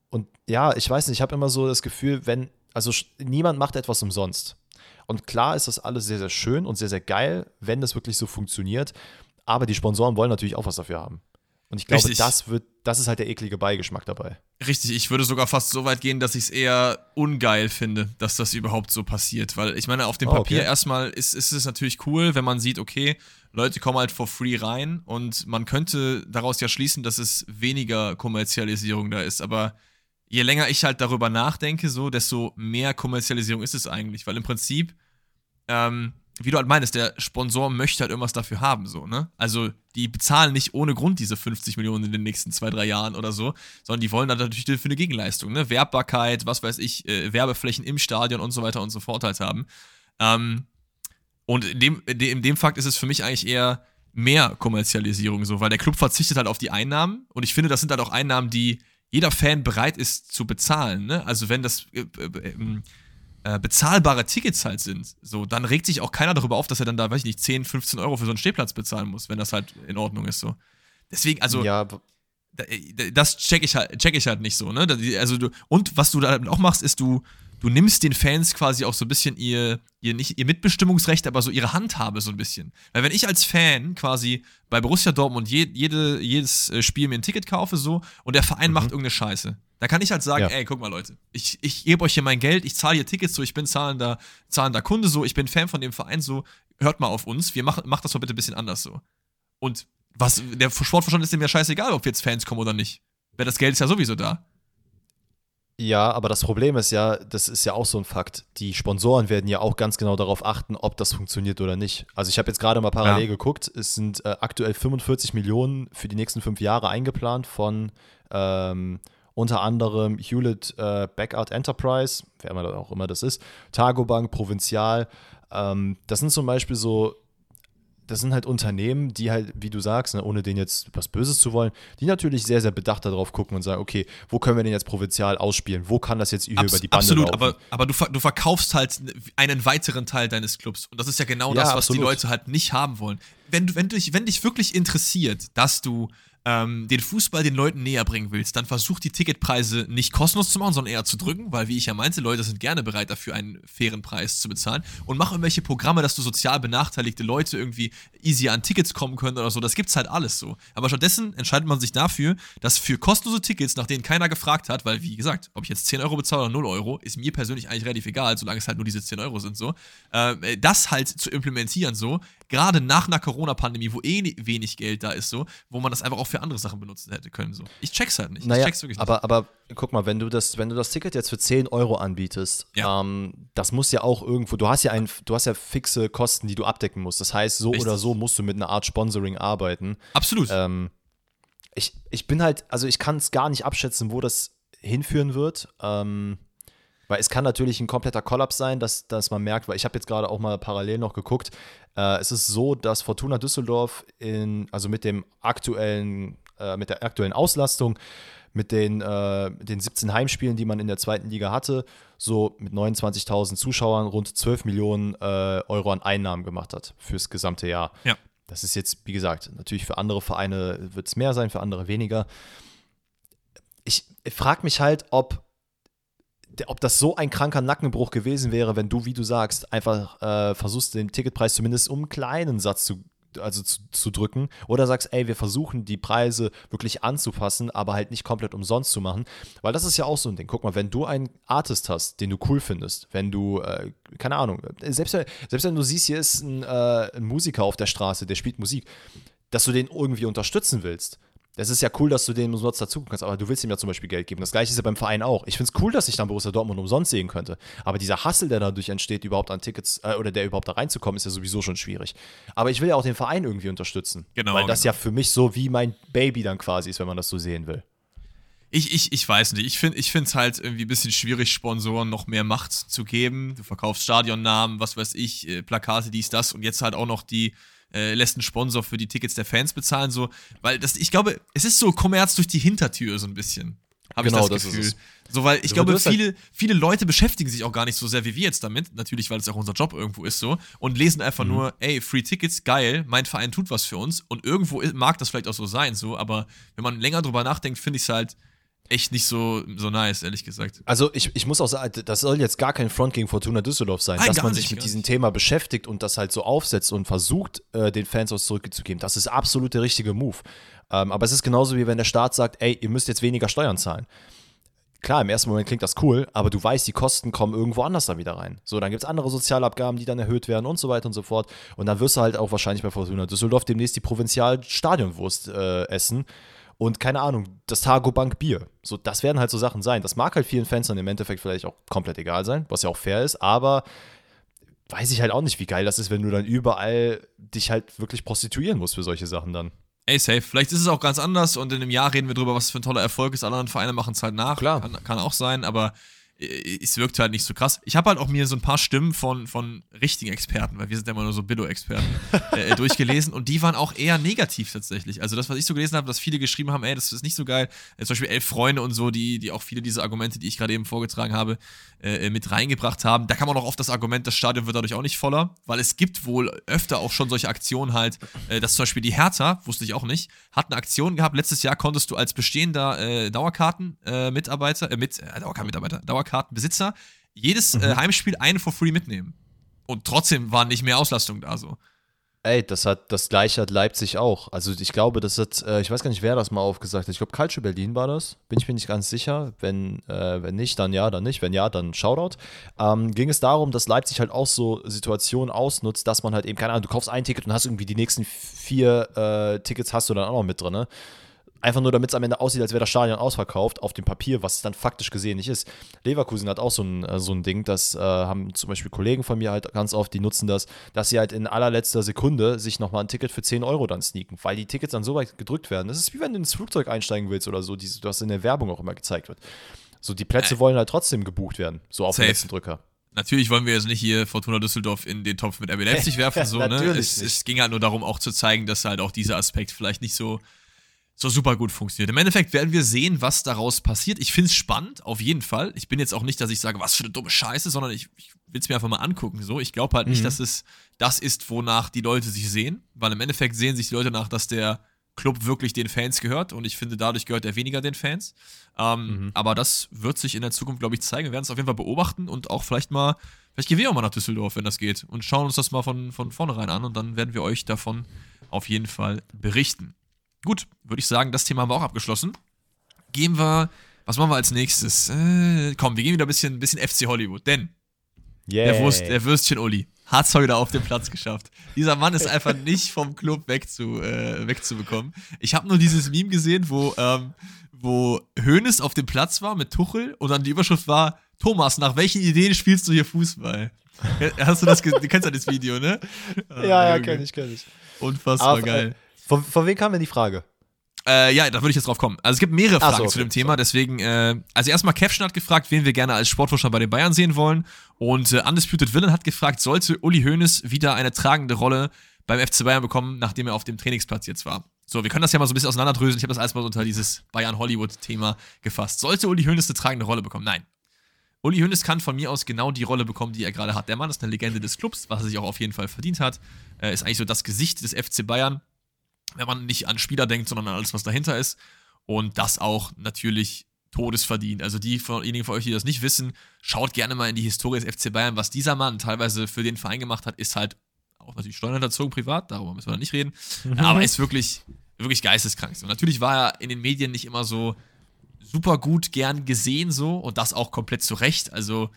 und ja, ich weiß nicht, ich habe immer so das Gefühl, wenn, also niemand macht etwas umsonst. Und klar ist das alles sehr, sehr schön und sehr, sehr geil, wenn das wirklich so funktioniert. Aber die Sponsoren wollen natürlich auch was dafür haben. Und ich glaube, das wird, das ist halt der eklige Beigeschmack dabei. Richtig, ich würde sogar fast so weit gehen, dass ich es eher ungeil finde, dass das überhaupt so passiert. Weil ich meine, auf dem oh, Papier okay. erstmal ist, ist es natürlich cool, wenn man sieht, okay, Leute kommen halt for free rein und man könnte daraus ja schließen, dass es weniger Kommerzialisierung da ist. Aber je länger ich halt darüber nachdenke, so, desto mehr Kommerzialisierung ist es eigentlich. Weil im Prinzip, ähm, wie du halt meinst, der Sponsor möchte halt irgendwas dafür haben, so, ne? Also, die bezahlen nicht ohne Grund diese 50 Millionen in den nächsten zwei, drei Jahren oder so, sondern die wollen dann natürlich für eine Gegenleistung, ne? Werbbarkeit, was weiß ich, äh, Werbeflächen im Stadion und so weiter und so fort halt haben. Ähm, und in dem, in dem Fakt ist es für mich eigentlich eher mehr Kommerzialisierung, so, weil der Club verzichtet halt auf die Einnahmen und ich finde, das sind halt auch Einnahmen, die jeder Fan bereit ist zu bezahlen. Ne? Also wenn das äh, äh, ähm, äh, bezahlbare Tickets halt sind, so, dann regt sich auch keiner darüber auf, dass er dann da, weiß ich nicht, 10, 15 Euro für so einen Stehplatz bezahlen muss, wenn das halt in Ordnung ist. So. Deswegen, also. Ja, äh, das check ich halt, check ich halt nicht so, ne? Also du, und was du da auch machst, ist, du, du nimmst den Fans quasi auch so ein bisschen ihr, ihr, nicht ihr Mitbestimmungsrecht, aber so ihre Handhabe so ein bisschen. Weil wenn ich als Fan quasi bei Borussia Dortmund je, jede, jedes äh, Spiel mir ein Ticket kaufe so und der Verein mhm. macht irgendeine Scheiße, da kann ich halt sagen, ja. ey, guck mal Leute, ich, ich gebe euch hier mein Geld, ich zahle hier Tickets so, ich bin zahlender, zahlender Kunde so, ich bin Fan von dem Verein so, hört mal auf uns, wir machen, macht das mal bitte ein bisschen anders so. Und was, der Sportverstand ist dem ja scheißegal, ob jetzt Fans kommen oder nicht. Weil das Geld ist ja sowieso da. Ja, aber das Problem ist ja, das ist ja auch so ein Fakt. Die Sponsoren werden ja auch ganz genau darauf achten, ob das funktioniert oder nicht. Also ich habe jetzt gerade mal parallel ja. geguckt, es sind äh, aktuell 45 Millionen für die nächsten fünf Jahre eingeplant von ähm, unter anderem Hewlett äh, Backart Enterprise, wer immer auch immer das ist, Targobank, Provinzial. Ähm, das sind zum Beispiel so das sind halt Unternehmen, die halt, wie du sagst, ne, ohne denen jetzt was Böses zu wollen, die natürlich sehr, sehr bedacht darauf gucken und sagen, okay, wo können wir den jetzt provinzial ausspielen? Wo kann das jetzt über, Abs über die Bande Absolut, laufen? aber, aber du, du verkaufst halt einen weiteren Teil deines Clubs. Und das ist ja genau ja, das, was absolut. die Leute halt nicht haben wollen. Wenn, du, wenn, dich, wenn dich wirklich interessiert, dass du ähm, den Fußball den Leuten näher bringen willst, dann versuch die Ticketpreise nicht kostenlos zu machen, sondern eher zu drücken, weil, wie ich ja meinte, Leute sind gerne bereit dafür, einen fairen Preis zu bezahlen. Und mach irgendwelche Programme, dass du sozial benachteiligte Leute irgendwie easy an Tickets kommen können oder so. Das gibt's halt alles so. Aber stattdessen entscheidet man sich dafür, dass für kostenlose Tickets, nach denen keiner gefragt hat, weil, wie gesagt, ob ich jetzt 10 Euro bezahle oder 0 Euro, ist mir persönlich eigentlich relativ egal, solange es halt nur diese 10 Euro sind, so. Äh, das halt zu implementieren, so, gerade nach einer Corona-Pandemie, wo eh wenig Geld da ist, so, wo man das einfach auch für andere Sachen benutzen hätte können. So. Ich check's halt nicht. Naja, ich check's wirklich nicht. Aber, aber guck mal, wenn du das, wenn du das Ticket jetzt für 10 Euro anbietest, ja. ähm, das muss ja auch irgendwo, du hast ja ein, du hast ja fixe Kosten, die du abdecken musst. Das heißt, so Richtig. oder so musst du mit einer Art Sponsoring arbeiten. Absolut. Ähm, ich, ich bin halt, also ich kann es gar nicht abschätzen, wo das hinführen wird. Ähm, weil es kann natürlich ein kompletter Kollaps sein, dass, dass man merkt, weil ich habe jetzt gerade auch mal parallel noch geguckt, äh, es ist so, dass Fortuna Düsseldorf in, also mit dem aktuellen, äh, mit der aktuellen Auslastung, mit den, äh, den 17 Heimspielen, die man in der zweiten Liga hatte, so mit 29.000 Zuschauern rund 12 Millionen äh, Euro an Einnahmen gemacht hat fürs gesamte Jahr. Ja. Das ist jetzt, wie gesagt, natürlich für andere Vereine wird es mehr sein, für andere weniger. Ich, ich frage mich halt, ob ob das so ein kranker Nackenbruch gewesen wäre, wenn du, wie du sagst, einfach äh, versuchst, den Ticketpreis zumindest um einen kleinen Satz zu, also zu, zu, drücken oder sagst, ey, wir versuchen die Preise wirklich anzupassen, aber halt nicht komplett umsonst zu machen, weil das ist ja auch so ein Ding. Guck mal, wenn du einen Artist hast, den du cool findest, wenn du, äh, keine Ahnung, selbst, selbst wenn du siehst, hier ist ein, äh, ein Musiker auf der Straße, der spielt Musik, dass du den irgendwie unterstützen willst, das ist ja cool, dass du den umsonst dazugucken kannst, aber du willst ihm ja zum Beispiel Geld geben. Das gleiche ist ja beim Verein auch. Ich finde es cool, dass ich dann Borussia Dortmund umsonst sehen könnte. Aber dieser Hassel, der dadurch entsteht, überhaupt an Tickets äh, oder der überhaupt da reinzukommen, ist ja sowieso schon schwierig. Aber ich will ja auch den Verein irgendwie unterstützen. Genau. Weil das genau. ja für mich so wie mein Baby dann quasi ist, wenn man das so sehen will. Ich, ich, ich weiß nicht. Ich finde es halt irgendwie ein bisschen schwierig, Sponsoren noch mehr Macht zu geben. Du verkaufst Stadionnamen, was weiß ich, äh, Plakate, dies, das und jetzt halt auch noch die äh, lässt einen Sponsor für die Tickets der Fans bezahlen, so, weil das, ich glaube, es ist so Kommerz durch die Hintertür so ein bisschen. Habe genau, ich das, das Gefühl. So, weil ich also, glaube, viele, halt viele Leute beschäftigen sich auch gar nicht so sehr wie wir jetzt damit, natürlich, weil es auch unser Job irgendwo ist so, und lesen einfach mhm. nur, ey, Free Tickets, geil, mein Verein tut was für uns. Und irgendwo mag das vielleicht auch so sein, so, aber wenn man länger drüber nachdenkt, finde ich es halt, echt nicht so, so nice, ehrlich gesagt. Also ich, ich muss auch sagen, das soll jetzt gar kein Front gegen Fortuna Düsseldorf sein, Nein, dass man sich mit diesem nicht. Thema beschäftigt und das halt so aufsetzt und versucht, äh, den Fans was zurückzugeben. Das ist absolut der richtige Move. Ähm, aber es ist genauso wie wenn der Staat sagt, ey, ihr müsst jetzt weniger Steuern zahlen. Klar, im ersten Moment klingt das cool, aber du weißt, die Kosten kommen irgendwo anders da wieder rein. So, dann gibt es andere Sozialabgaben, die dann erhöht werden und so weiter und so fort. Und dann wirst du halt auch wahrscheinlich bei Fortuna Düsseldorf demnächst die Provinzialstadionwurst äh, essen und keine Ahnung, das Targo Bank Bier. So, das werden halt so Sachen sein. Das mag halt vielen Fans dann im Endeffekt vielleicht auch komplett egal sein, was ja auch fair ist, aber weiß ich halt auch nicht, wie geil das ist, wenn du dann überall dich halt wirklich prostituieren musst für solche Sachen dann. Ey, safe. Vielleicht ist es auch ganz anders und in einem Jahr reden wir drüber, was für ein toller Erfolg ist. Alle anderen Vereine machen es halt nach. Klar. Kann, kann auch sein, aber es wirkt halt nicht so krass. Ich habe halt auch mir so ein paar Stimmen von, von richtigen Experten, weil wir sind ja immer nur so Billo-Experten, äh, durchgelesen und die waren auch eher negativ tatsächlich. Also das, was ich so gelesen habe, dass viele geschrieben haben, ey, das ist nicht so geil. Äh, zum Beispiel Elf Freunde und so, die, die auch viele dieser Argumente, die ich gerade eben vorgetragen habe, äh, äh, mit reingebracht haben. Da man auch oft das Argument, das Stadion wird dadurch auch nicht voller, weil es gibt wohl öfter auch schon solche Aktionen halt, äh, dass zum Beispiel die Hertha, wusste ich auch nicht, hat eine Aktion gehabt. Letztes Jahr konntest du als bestehender Dauerkarten-Mitarbeiter, mit, Dauerkarten-Mitarbeiter, Dauerkarten Dauerkartenbesitzer jedes äh, mhm. äh, Heimspiel eine for free mitnehmen. Und trotzdem war nicht mehr Auslastung da so. Ey, das hat das gleiche hat Leipzig auch. Also ich glaube, das hat, äh, ich weiß gar nicht, wer das mal aufgesagt hat. Ich glaube, Calcio Berlin war das. Bin ich mir nicht ganz sicher. Wenn, äh, wenn nicht, dann ja, dann nicht. Wenn ja, dann Shoutout. Ähm, ging es darum, dass Leipzig halt auch so Situationen ausnutzt, dass man halt eben, keine Ahnung, du kaufst ein Ticket und hast irgendwie die nächsten vier äh, Tickets hast du dann auch noch mit drin. Ne? Einfach nur, damit es am Ende aussieht, als wäre das Stadion ausverkauft, auf dem Papier, was es dann faktisch gesehen nicht ist. Leverkusen hat auch so ein, äh, so ein Ding, das äh, haben zum Beispiel Kollegen von mir halt ganz oft, die nutzen das, dass sie halt in allerletzter Sekunde sich nochmal ein Ticket für 10 Euro dann sneaken, weil die Tickets dann so weit gedrückt werden. Das ist wie wenn du ins Flugzeug einsteigen willst oder so, die, was in der Werbung auch immer gezeigt wird. So, die Plätze wollen halt trotzdem gebucht werden, so auf den letzten Drücker. Natürlich wollen wir jetzt nicht hier Fortuna Düsseldorf in den Topf mit RB Leipzig werfen, so, ne? Es, es, ging halt nur darum, auch zu zeigen, dass halt auch dieser Aspekt vielleicht nicht so so super gut funktioniert. Im Endeffekt werden wir sehen, was daraus passiert. Ich finde es spannend, auf jeden Fall. Ich bin jetzt auch nicht, dass ich sage, was für eine dumme Scheiße, sondern ich, ich will es mir einfach mal angucken. So, ich glaube halt mhm. nicht, dass es das ist, wonach die Leute sich sehen, weil im Endeffekt sehen sich die Leute nach, dass der Club wirklich den Fans gehört und ich finde, dadurch gehört er weniger den Fans. Ähm, mhm. Aber das wird sich in der Zukunft, glaube ich, zeigen. Wir werden es auf jeden Fall beobachten und auch vielleicht mal, vielleicht gehen wir auch mal nach Düsseldorf, wenn das geht und schauen uns das mal von, von vornherein an und dann werden wir euch davon auf jeden Fall berichten. Gut, würde ich sagen, das Thema haben wir auch abgeschlossen. Gehen wir, was machen wir als nächstes? Äh, komm, wir gehen wieder ein bisschen, ein bisschen FC Hollywood, denn yeah. der, Wurst, der Würstchen-Uli hat es heute auf den Platz geschafft. Dieser Mann ist einfach nicht vom Club wegzu, äh, wegzubekommen. Ich habe nur dieses Meme gesehen, wo, ähm, wo Hoeneß auf dem Platz war mit Tuchel und dann die Überschrift war: Thomas, nach welchen Ideen spielst du hier Fußball? Hast du das, du kennst ja das Video, ne? ja, ja, kenn ich, kenn ich. Unfassbar Aber, geil. Äh, von, von wem kam denn die Frage? Äh, ja, da würde ich jetzt drauf kommen. Also es gibt mehrere Fragen so, okay. zu dem Thema, deswegen, äh, also erstmal Kevschen hat gefragt, wen wir gerne als Sportforscher bei den Bayern sehen wollen. Und äh, Undisputed Villain hat gefragt, sollte Uli Hoeneß wieder eine tragende Rolle beim FC Bayern bekommen, nachdem er auf dem Trainingsplatz jetzt war? So, wir können das ja mal so ein bisschen auseinanderdröseln. Ich habe das alles mal unter dieses Bayern-Hollywood-Thema gefasst. Sollte Uli Hoeneß eine tragende Rolle bekommen? Nein. Uli Hoeneß kann von mir aus genau die Rolle bekommen, die er gerade hat. Der Mann ist eine Legende des Clubs, was er sich auch auf jeden Fall verdient hat. Er ist eigentlich so das Gesicht des FC Bayern wenn man nicht an Spieler denkt, sondern an alles, was dahinter ist. Und das auch natürlich todesverdient. Also diejenigen von euch, die das nicht wissen, schaut gerne mal in die Historie des FC Bayern. Was dieser Mann teilweise für den Verein gemacht hat, ist halt auch natürlich steuerhinterzogen privat, darüber müssen wir dann nicht reden. Mhm. Aber ist wirklich, wirklich geisteskrank. Und natürlich war er in den Medien nicht immer so super gut gern gesehen so und das auch komplett zu Recht. Also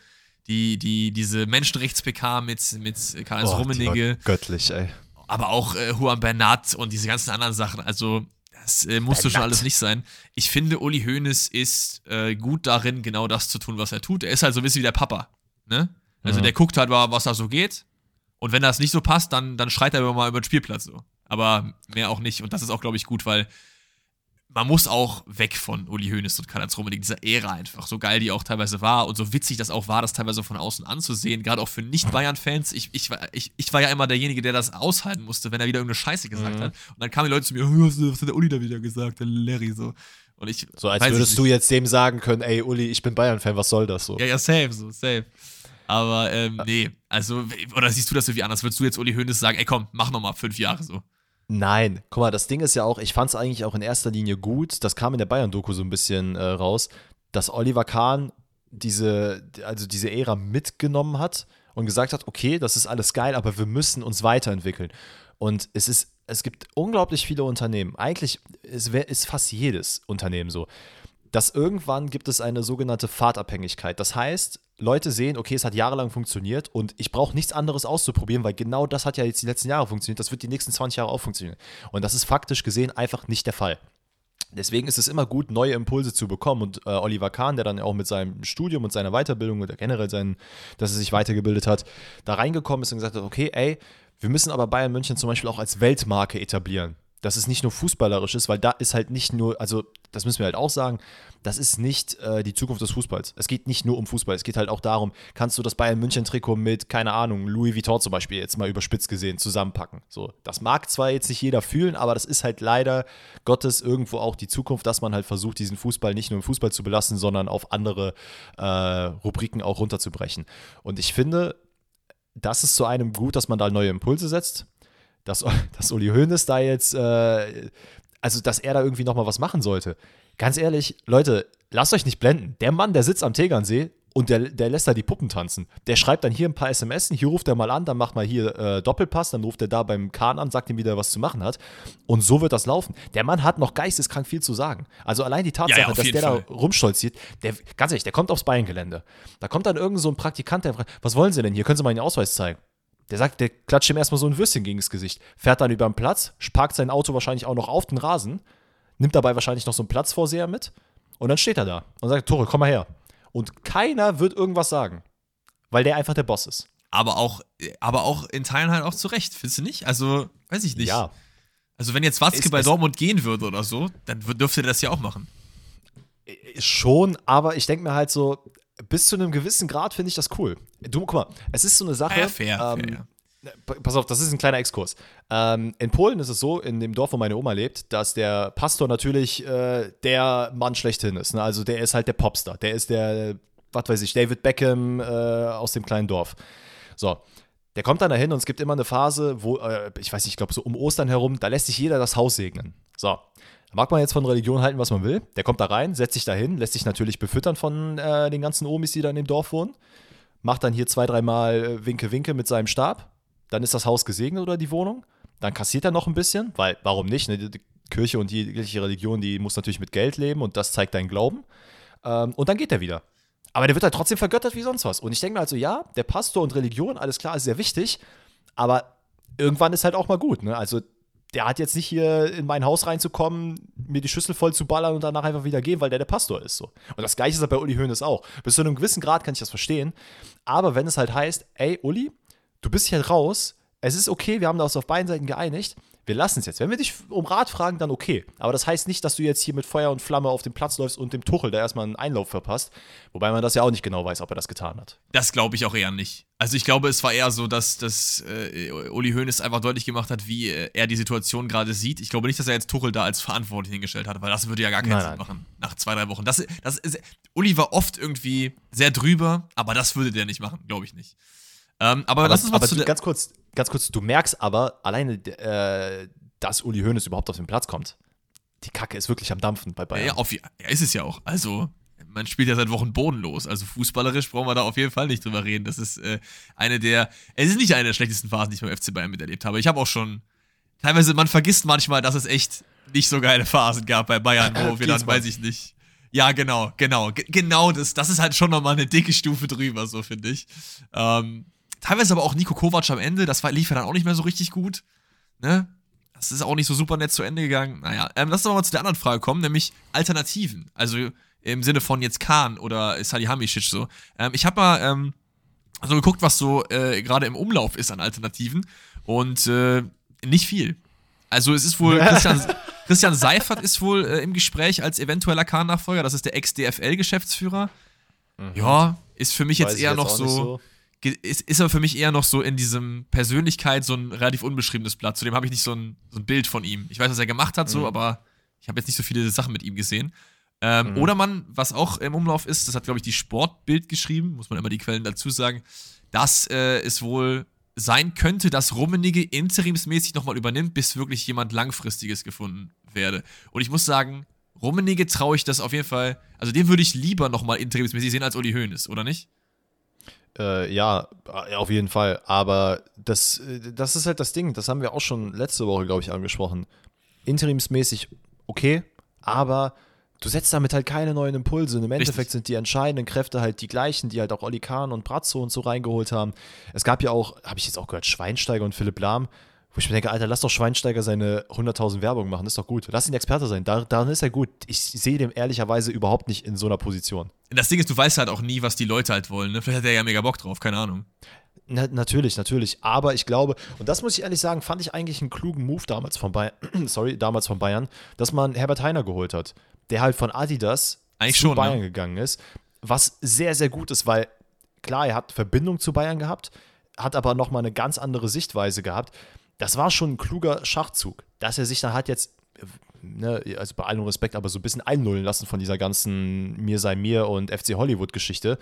die, die, diese Menschenrechts-PK mit, mit Karl-Heinz Rummenigge. Göttlich, ey aber auch äh, Juan Bernat und diese ganzen anderen Sachen. Also, das äh, musste schon alles nicht sein. Ich finde, Uli Hoeneß ist äh, gut darin, genau das zu tun, was er tut. Er ist halt so ein bisschen wie der Papa. Ne? Also, mhm. der guckt halt was da so geht. Und wenn das nicht so passt, dann, dann schreit er mal über den Spielplatz so. Aber mehr auch nicht. Und das ist auch, glaube ich, gut, weil man muss auch weg von Uli Hoeneß und Karl-Heinz Rummenigge, dieser Ära einfach. So geil die auch teilweise war und so witzig das auch war, das teilweise von außen anzusehen. Gerade auch für Nicht-Bayern-Fans. Ich, ich, ich, ich war ja immer derjenige, der das aushalten musste, wenn er wieder irgendeine Scheiße gesagt mhm. hat. Und dann kamen die Leute zu mir, was, was hat der Uli da wieder gesagt, der Larry so. Und ich, so als würdest du jetzt dem sagen können, ey Uli, ich bin Bayern-Fan, was soll das so? Ja, ja, safe, so, safe. Aber ähm, nee, also, oder siehst du das irgendwie anders? Würdest du jetzt Uli Hoeneß sagen, ey komm, mach nochmal fünf Jahre so? Nein, guck mal, das Ding ist ja auch, ich fand es eigentlich auch in erster Linie gut, das kam in der Bayern-Doku so ein bisschen äh, raus, dass Oliver Kahn diese, also diese Ära mitgenommen hat und gesagt hat, okay, das ist alles geil, aber wir müssen uns weiterentwickeln. Und es ist, es gibt unglaublich viele Unternehmen, eigentlich ist, ist fast jedes Unternehmen so, dass irgendwann gibt es eine sogenannte Fahrtabhängigkeit. Das heißt, Leute sehen, okay, es hat jahrelang funktioniert und ich brauche nichts anderes auszuprobieren, weil genau das hat ja jetzt die letzten Jahre funktioniert. Das wird die nächsten 20 Jahre auch funktionieren. Und das ist faktisch gesehen einfach nicht der Fall. Deswegen ist es immer gut, neue Impulse zu bekommen. Und äh, Oliver Kahn, der dann auch mit seinem Studium und seiner Weiterbildung oder generell sein, dass er sich weitergebildet hat, da reingekommen ist und gesagt hat, okay, ey, wir müssen aber Bayern München zum Beispiel auch als Weltmarke etablieren dass es nicht nur fußballerisch ist, weil da ist halt nicht nur, also das müssen wir halt auch sagen, das ist nicht äh, die Zukunft des Fußballs. Es geht nicht nur um Fußball, es geht halt auch darum, kannst du das Bayern München Trikot mit, keine Ahnung, Louis Vuitton zum Beispiel jetzt mal überspitzt gesehen zusammenpacken. So, das mag zwar jetzt nicht jeder fühlen, aber das ist halt leider Gottes irgendwo auch die Zukunft, dass man halt versucht, diesen Fußball nicht nur im Fußball zu belassen, sondern auf andere äh, Rubriken auch runterzubrechen. Und ich finde, das ist zu einem gut, dass man da neue Impulse setzt dass, dass Uli Hoeneß da jetzt, äh, also dass er da irgendwie nochmal was machen sollte. Ganz ehrlich, Leute, lasst euch nicht blenden. Der Mann, der sitzt am Tegernsee und der, der lässt da die Puppen tanzen. Der schreibt dann hier ein paar SMS, hier ruft er mal an, dann macht mal hier äh, Doppelpass, dann ruft er da beim Kahn an, sagt ihm wieder, was zu machen hat. Und so wird das laufen. Der Mann hat noch geisteskrank viel zu sagen. Also allein die Tatsache, ja, ja, dass der Fall. da rumstolziert, der, ganz ehrlich, der kommt aufs Bayerngelände. Da kommt dann irgend so ein Praktikant, der fragt, was wollen Sie denn hier? Können Sie mal den Ausweis zeigen? Der sagt, der klatscht ihm erstmal so ein Würstchen gegen das Gesicht, fährt dann über den Platz, parkt sein Auto wahrscheinlich auch noch auf den Rasen. nimmt dabei wahrscheinlich noch so einen Platzvorseher mit und dann steht er da und sagt, Tore, komm mal her. Und keiner wird irgendwas sagen, weil der einfach der Boss ist. Aber auch, aber auch in Teilen halt auch zurecht, findest du nicht? Also, weiß ich nicht. Ja. Also, wenn jetzt Watzke bei Dortmund gehen würde oder so, dann dürfte der das ja auch machen. Äh, schon, aber ich denke mir halt so, bis zu einem gewissen Grad finde ich das cool. Du, guck mal, es ist so eine Sache. Ja, fair, ähm, fair. Pass auf, das ist ein kleiner Exkurs. Ähm, in Polen ist es so, in dem Dorf, wo meine Oma lebt, dass der Pastor natürlich äh, der Mann schlechthin ist. Ne? Also der ist halt der Popstar. Der ist der, was weiß ich, David Beckham äh, aus dem kleinen Dorf. So, der kommt dann dahin und es gibt immer eine Phase, wo, äh, ich weiß nicht, ich glaube so um Ostern herum, da lässt sich jeder das Haus segnen. So, mag man jetzt von Religion halten, was man will. Der kommt da rein, setzt sich da hin, lässt sich natürlich befüttern von äh, den ganzen Omis, die da in dem Dorf wohnen. Macht dann hier zwei, dreimal äh, Winke, Winke mit seinem Stab dann ist das Haus gesegnet oder die Wohnung. Dann kassiert er noch ein bisschen, weil warum nicht? Ne? Die Kirche und jegliche Religion, die muss natürlich mit Geld leben und das zeigt deinen Glauben. Ähm, und dann geht er wieder. Aber der wird halt trotzdem vergöttert wie sonst was. Und ich denke mir also, ja, der Pastor und Religion, alles klar, ist sehr wichtig, aber irgendwann ist halt auch mal gut. Ne? Also der hat jetzt nicht hier in mein Haus reinzukommen, mir die Schüssel voll zu ballern und danach einfach wieder gehen, weil der der Pastor ist. So. Und das gleiche ist halt bei Uli Hoeneß auch. Bis zu einem gewissen Grad kann ich das verstehen. Aber wenn es halt heißt, ey, Uli, du bist hier raus, es ist okay, wir haben uns auf beiden Seiten geeinigt, wir lassen es jetzt. Wenn wir dich um Rat fragen, dann okay. Aber das heißt nicht, dass du jetzt hier mit Feuer und Flamme auf den Platz läufst und dem Tuchel da erstmal einen Einlauf verpasst. Wobei man das ja auch nicht genau weiß, ob er das getan hat. Das glaube ich auch eher nicht. Also ich glaube, es war eher so, dass, dass äh, Uli Hoeneß einfach deutlich gemacht hat, wie äh, er die Situation gerade sieht. Ich glaube nicht, dass er jetzt Tuchel da als verantwortlich hingestellt hat, weil das würde ja gar keinen nein, Sinn nein. machen nach zwei, drei Wochen. Das, das ist, Uli war oft irgendwie sehr drüber, aber das würde der nicht machen, glaube ich nicht. Ähm, aber, aber lass uns mal zu ganz kurz, ganz kurz, du merkst aber alleine, äh, dass Uli Hoeneß überhaupt auf den Platz kommt. Die Kacke ist wirklich am Dampfen bei Bayern. Ja, auf, ja, ist es ja auch. Also, man spielt ja seit Wochen bodenlos. Also fußballerisch brauchen wir da auf jeden Fall nicht drüber reden. Das ist äh, eine der, es ist nicht eine der schlechtesten Phasen, die ich beim FC Bayern miterlebt habe. Ich habe auch schon, teilweise, man vergisst manchmal, dass es echt nicht so geile Phasen gab bei Bayern, wo wir dann, weiß ich nicht. Ja, genau, genau, genau das. Das ist halt schon nochmal eine dicke Stufe drüber, so finde ich. Ähm, Teilweise aber auch Nico Kovac am Ende, das war, lief ja dann auch nicht mehr so richtig gut. Ne? Das ist auch nicht so super nett zu Ende gegangen. Naja, ähm, lass uns mal zu der anderen Frage kommen, nämlich Alternativen. Also im Sinne von jetzt Kahn oder Salihamidzic so. Ähm, ich habe mal ähm, so geguckt, was so äh, gerade im Umlauf ist an Alternativen und äh, nicht viel. Also es ist wohl, Christian, Christian Seifert ist wohl äh, im Gespräch als eventueller Kahn-Nachfolger, das ist der Ex-DFL-Geschäftsführer. Mhm. Ja, ist für mich Weiß jetzt eher jetzt noch so, so ist, ist er für mich eher noch so in diesem Persönlichkeit so ein relativ unbeschriebenes Blatt. Zudem habe ich nicht so ein, so ein Bild von ihm. Ich weiß, was er gemacht hat, so, mhm. aber ich habe jetzt nicht so viele Sachen mit ihm gesehen. Ähm, mhm. Oder man, was auch im Umlauf ist, das hat, glaube ich, die Sportbild geschrieben, muss man immer die Quellen dazu sagen, dass äh, es wohl sein könnte, dass Rummenigge interimsmäßig nochmal übernimmt, bis wirklich jemand Langfristiges gefunden werde. Und ich muss sagen, Rummenigge traue ich das auf jeden Fall, also den würde ich lieber nochmal interimsmäßig sehen als Uli Hoeneß, oder nicht? Äh, ja, äh, auf jeden Fall. Aber das, äh, das ist halt das Ding. Das haben wir auch schon letzte Woche, glaube ich, angesprochen. Interimsmäßig okay, aber du setzt damit halt keine neuen Impulse. Und Im Richtig. Endeffekt sind die entscheidenden Kräfte halt die gleichen, die halt auch Oli Kahn und Brazzo und so reingeholt haben. Es gab ja auch, habe ich jetzt auch gehört, Schweinsteiger und Philipp Lahm, wo ich mir denke, Alter, lass doch Schweinsteiger seine 100.000 Werbung machen, das ist doch gut. Lass ihn Experte sein, da, daran ist er gut. Ich sehe dem ehrlicherweise überhaupt nicht in so einer Position. Das Ding ist, du weißt halt auch nie, was die Leute halt wollen. Ne? Vielleicht hat er ja mega Bock drauf, keine Ahnung. Na, natürlich, natürlich. Aber ich glaube, und das muss ich ehrlich sagen, fand ich eigentlich einen klugen Move damals von Bayern, sorry, damals von Bayern, dass man Herbert Heiner geholt hat, der halt von Adidas eigentlich zu schon, Bayern ne? gegangen ist. Was sehr, sehr gut ist, weil klar, er hat Verbindung zu Bayern gehabt, hat aber nochmal eine ganz andere Sichtweise gehabt das war schon ein kluger Schachzug, dass er sich dann halt jetzt, ne, also bei allem Respekt, aber so ein bisschen einnullen lassen von dieser ganzen Mir sei mir und FC Hollywood-Geschichte.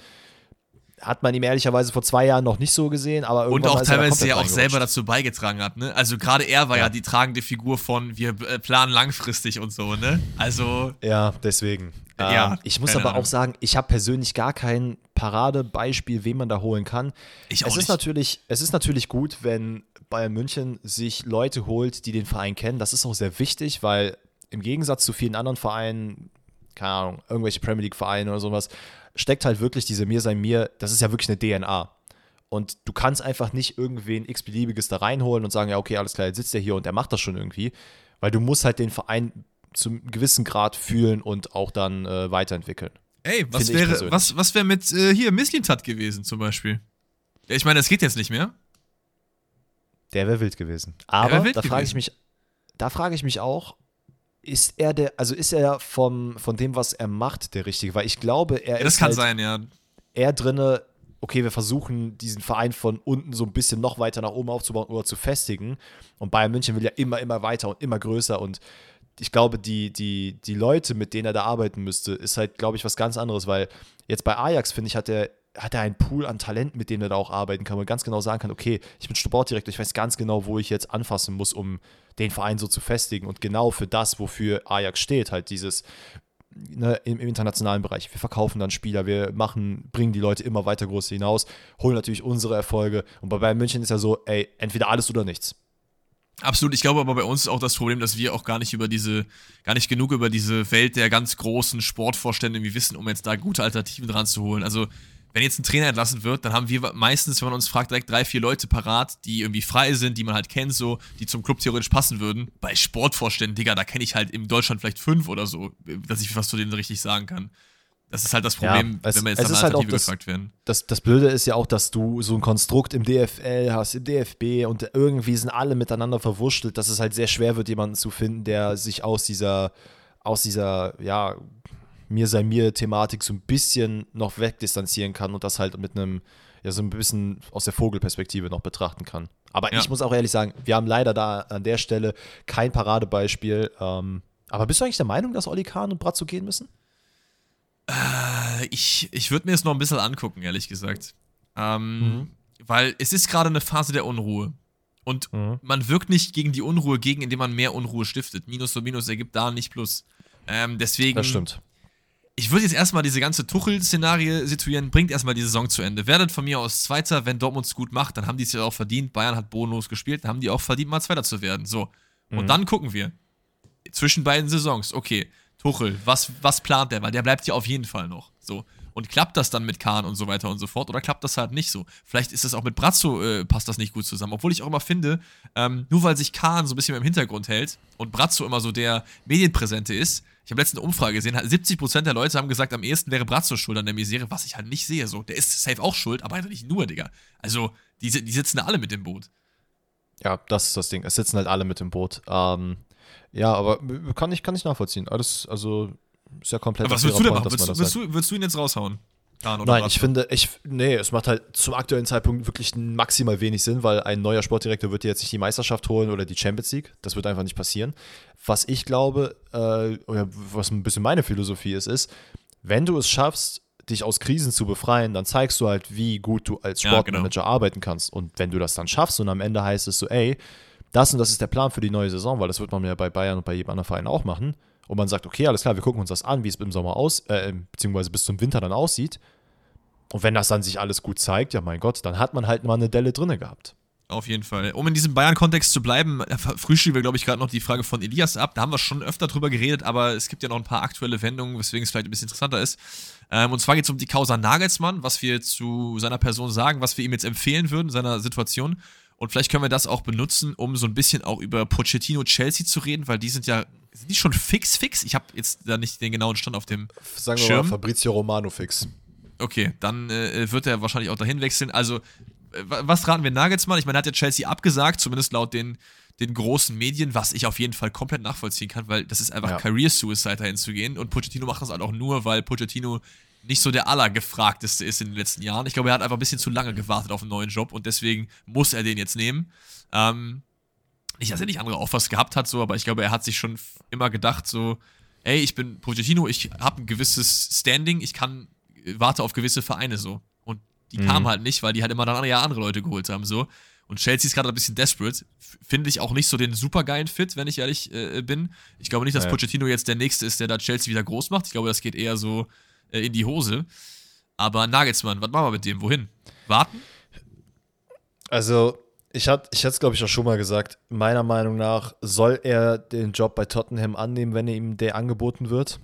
Hat man ihm ehrlicherweise vor zwei Jahren noch nicht so gesehen, aber Und auch teilweise ja auch selber dazu beigetragen hat, ne? Also gerade er war ja. ja. die tragende Figur von wir äh, planen langfristig und so, ne? Also. Ja, deswegen. Ja, ähm, ich muss aber Ahnung. auch sagen, ich habe persönlich gar kein Paradebeispiel, wen man da holen kann. Ich auch es ist nicht. natürlich, es ist natürlich gut, wenn Bayern München sich Leute holt, die den Verein kennen. Das ist auch sehr wichtig, weil im Gegensatz zu vielen anderen Vereinen, keine Ahnung, irgendwelche Premier League-Vereine oder sowas, steckt halt wirklich diese Mir sein Mir, das ist ja wirklich eine DNA. Und du kannst einfach nicht irgendwen x-beliebiges da reinholen und sagen, ja, okay, alles klar, jetzt sitzt der hier und der macht das schon irgendwie, weil du musst halt den Verein zum gewissen Grad fühlen und auch dann äh, weiterentwickeln. Ey, was wäre, was, was wäre mit äh, hier Misslintat gewesen zum Beispiel? Ich meine, das geht jetzt nicht mehr. Der wäre wild gewesen. Aber wild da frage ich mich, da frage ich mich auch, ist er der, also ist er vom, von dem, was er macht, der Richtige? Weil ich glaube, er ja, das ist. Das kann halt sein, ja. Er drinne, okay, wir versuchen, diesen Verein von unten so ein bisschen noch weiter nach oben aufzubauen oder zu festigen. Und Bayern München will ja immer, immer weiter und immer größer. Und ich glaube, die, die, die Leute, mit denen er da arbeiten müsste, ist halt, glaube ich, was ganz anderes, weil jetzt bei Ajax, finde ich, hat er hat er einen Pool an Talenten, mit denen er da auch arbeiten kann, wo er ganz genau sagen kann, okay, ich bin Sportdirektor, ich weiß ganz genau, wo ich jetzt anfassen muss, um den Verein so zu festigen und genau für das, wofür Ajax steht, halt dieses ne, im, im, internationalen Bereich. Wir verkaufen dann Spieler, wir machen, bringen die Leute immer weiter groß hinaus, holen natürlich unsere Erfolge und bei Bayern München ist ja so, ey, entweder alles oder nichts. Absolut, ich glaube aber bei uns ist auch das Problem, dass wir auch gar nicht über diese, gar nicht genug über diese Welt der ganz großen Sportvorstände irgendwie wissen, um jetzt da gute Alternativen dran zu holen. Also wenn jetzt ein Trainer entlassen wird, dann haben wir meistens, wenn man uns fragt, direkt drei, vier Leute parat, die irgendwie frei sind, die man halt kennt, so, die zum Club theoretisch passen würden. Bei Sportvorständen, Digga, da kenne ich halt in Deutschland vielleicht fünf oder so, dass ich was zu denen richtig sagen kann. Das ist halt das Problem, ja, es, wenn wir jetzt nach halt Alternative das, gefragt werden. Das, das Blöde ist ja auch, dass du so ein Konstrukt im DFL hast, im DFB und irgendwie sind alle miteinander verwurschtelt, dass es halt sehr schwer wird, jemanden zu finden, der sich aus dieser, aus dieser, ja, mir sei mir Thematik so ein bisschen noch wegdistanzieren kann und das halt mit einem, ja, so ein bisschen aus der Vogelperspektive noch betrachten kann. Aber ja. ich muss auch ehrlich sagen, wir haben leider da an der Stelle kein Paradebeispiel. Ähm, aber bist du eigentlich der Meinung, dass Oli Kahn und Bratzo gehen müssen? Äh, ich ich würde mir das noch ein bisschen angucken, ehrlich gesagt. Ähm, mhm. Weil es ist gerade eine Phase der Unruhe. Und mhm. man wirkt nicht gegen die Unruhe gegen, indem man mehr Unruhe stiftet. Minus und Minus ergibt da nicht Plus. Ähm, deswegen. Das stimmt ich würde jetzt erstmal diese ganze Tuchel-Szenarie situieren, bringt erstmal die Saison zu Ende. Werdet von mir aus Zweiter, wenn Dortmund es gut macht, dann haben die es ja auch verdient. Bayern hat bonus gespielt, dann haben die auch verdient, mal Zweiter zu werden. So. Und mhm. dann gucken wir. Zwischen beiden Saisons, okay, Tuchel, was, was plant der? Weil der bleibt ja auf jeden Fall noch. So. Und klappt das dann mit Kahn und so weiter und so fort? Oder klappt das halt nicht so? Vielleicht ist es auch mit Brazzo, äh, passt das nicht gut zusammen. Obwohl ich auch immer finde, ähm, nur weil sich Kahn so ein bisschen im Hintergrund hält und Brazzo immer so der Medienpräsente ist, ich habe letztens eine Umfrage gesehen, 70% der Leute haben gesagt, am ehesten wäre Brazzo schuld an der Misere, was ich halt nicht sehe. So, der ist safe auch schuld, aber halt nicht nur, Digga. Also, die, die sitzen da alle mit dem Boot. Ja, das ist das Ding. Es sitzen halt alle mit dem Boot. Ähm, ja, aber kann ich, kann ich nachvollziehen. Alles, also ist ja komplett. Aber was willst du denn machen? Willst, willst, du, willst du ihn jetzt raushauen? Nein, Bratzo? ich finde, ich, nee, es macht halt zum aktuellen Zeitpunkt wirklich maximal wenig Sinn, weil ein neuer Sportdirektor wird jetzt nicht die Meisterschaft holen oder die Champions League. Das wird einfach nicht passieren. Was ich glaube, äh, oder was ein bisschen meine Philosophie ist, ist, wenn du es schaffst, dich aus Krisen zu befreien, dann zeigst du halt, wie gut du als Sportmanager ja, genau. arbeiten kannst. Und wenn du das dann schaffst und am Ende heißt es so, ey, das und das ist der Plan für die neue Saison, weil das wird man ja bei Bayern und bei jedem anderen Verein auch machen. Und man sagt, okay, alles klar, wir gucken uns das an, wie es im Sommer aus, äh, beziehungsweise bis zum Winter dann aussieht. Und wenn das dann sich alles gut zeigt, ja mein Gott, dann hat man halt mal eine Delle drinne gehabt. Auf jeden Fall. Um in diesem Bayern-Kontext zu bleiben, äh, frühstücken wir, glaube ich, gerade noch die Frage von Elias ab. Da haben wir schon öfter drüber geredet, aber es gibt ja noch ein paar aktuelle Wendungen, weswegen es vielleicht ein bisschen interessanter ist. Ähm, und zwar geht es um die Causa Nagelsmann, was wir zu seiner Person sagen, was wir ihm jetzt empfehlen würden, seiner Situation. Und vielleicht können wir das auch benutzen, um so ein bisschen auch über Pochettino Chelsea zu reden, weil die sind ja, sind die schon fix, fix? Ich habe jetzt da nicht den genauen Stand auf dem Sagen wir Schirm. mal Fabrizio Romano fix. Okay, dann äh, wird er wahrscheinlich auch dahin wechseln. Also was raten wir Nagelsmann? Ich meine, er hat ja Chelsea abgesagt, zumindest laut den, den großen Medien, was ich auf jeden Fall komplett nachvollziehen kann, weil das ist einfach ja. Career-Suicide dahin zu gehen. Und Pochettino macht das halt auch nur, weil Pochettino nicht so der allergefragteste ist in den letzten Jahren. Ich glaube, er hat einfach ein bisschen zu lange gewartet auf einen neuen Job und deswegen muss er den jetzt nehmen. Ähm, nicht, dass er nicht andere Offers gehabt hat, so, aber ich glaube, er hat sich schon immer gedacht, so, ey, ich bin Pochettino, ich habe ein gewisses Standing, ich kann, warte auf gewisse Vereine so. Die mhm. kamen halt nicht, weil die halt immer dann ja andere Leute geholt haben, so. Und Chelsea ist gerade ein bisschen desperate. Finde ich auch nicht so den supergeilen Fit, wenn ich ehrlich äh, bin. Ich glaube nicht, dass ja. Pochettino jetzt der Nächste ist, der da Chelsea wieder groß macht. Ich glaube, das geht eher so äh, in die Hose. Aber Nagelsmann, was machen wir mit dem? Wohin? Warten? Also, ich hatte ich es, glaube ich, auch schon mal gesagt. Meiner Meinung nach soll er den Job bei Tottenham annehmen, wenn ihm der angeboten wird.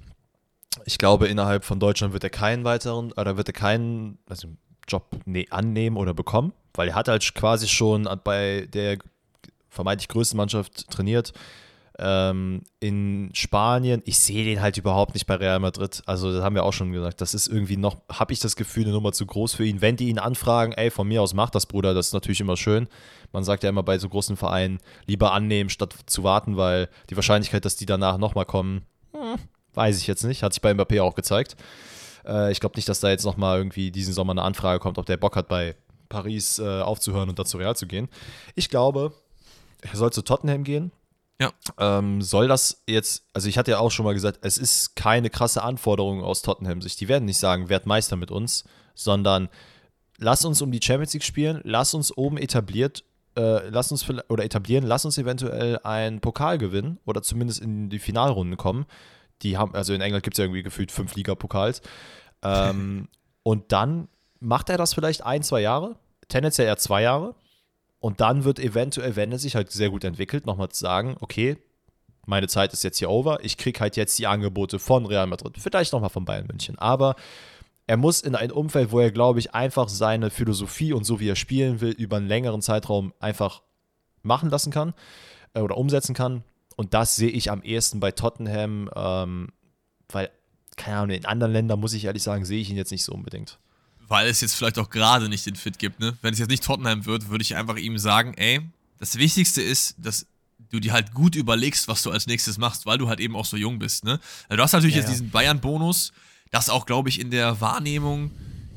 Ich glaube, innerhalb von Deutschland wird er keinen weiteren, oder wird er keinen, also Job ne annehmen oder bekommen, weil er hat halt quasi schon bei der vermeintlich größten Mannschaft trainiert. Ähm, in Spanien, ich sehe den halt überhaupt nicht bei Real Madrid. Also, das haben wir auch schon gesagt. Das ist irgendwie noch, habe ich das Gefühl, eine Nummer zu groß für ihn. Wenn die ihn anfragen, ey, von mir aus mach das, Bruder, das ist natürlich immer schön. Man sagt ja immer bei so großen Vereinen, lieber annehmen, statt zu warten, weil die Wahrscheinlichkeit, dass die danach nochmal kommen, hm, weiß ich jetzt nicht. Hat sich bei Mbappé auch gezeigt. Äh, ich glaube nicht, dass da jetzt nochmal irgendwie diesen Sommer eine Anfrage kommt, ob der Bock hat, bei Paris äh, aufzuhören und dann zu Real zu gehen. Ich glaube, er soll zu Tottenham gehen ja. Ähm, soll das jetzt, also ich hatte ja auch schon mal gesagt, es ist keine krasse Anforderung aus Tottenham-Sicht. Die werden nicht sagen, werd Meister mit uns, sondern lass uns um die Champions League spielen, lass uns oben etabliert, äh, lass uns oder etablieren, lass uns eventuell einen Pokal gewinnen oder zumindest in die Finalrunden kommen. Die haben, also in England gibt es ja irgendwie gefühlt fünf Liga-Pokals. Ähm, und dann macht er das vielleicht ein, zwei Jahre, tendenziell eher zwei Jahre und dann wird eventuell, wenn er sich halt sehr gut entwickelt, nochmal sagen, okay, meine Zeit ist jetzt hier over, ich kriege halt jetzt die Angebote von Real Madrid, vielleicht nochmal von Bayern München. Aber er muss in ein Umfeld, wo er, glaube ich, einfach seine Philosophie und so wie er spielen will, über einen längeren Zeitraum einfach machen lassen kann äh, oder umsetzen kann. Und das sehe ich am ehesten bei Tottenham, ähm, weil, keine Ahnung, in anderen Ländern, muss ich ehrlich sagen, sehe ich ihn jetzt nicht so unbedingt weil es jetzt vielleicht auch gerade nicht den Fit gibt, ne? Wenn es jetzt nicht Tottenham wird, würde ich einfach ihm sagen, ey, das Wichtigste ist, dass du dir halt gut überlegst, was du als nächstes machst, weil du halt eben auch so jung bist, ne? Also du hast natürlich ja, jetzt ja. diesen Bayern-Bonus, das auch, glaube ich, in der Wahrnehmung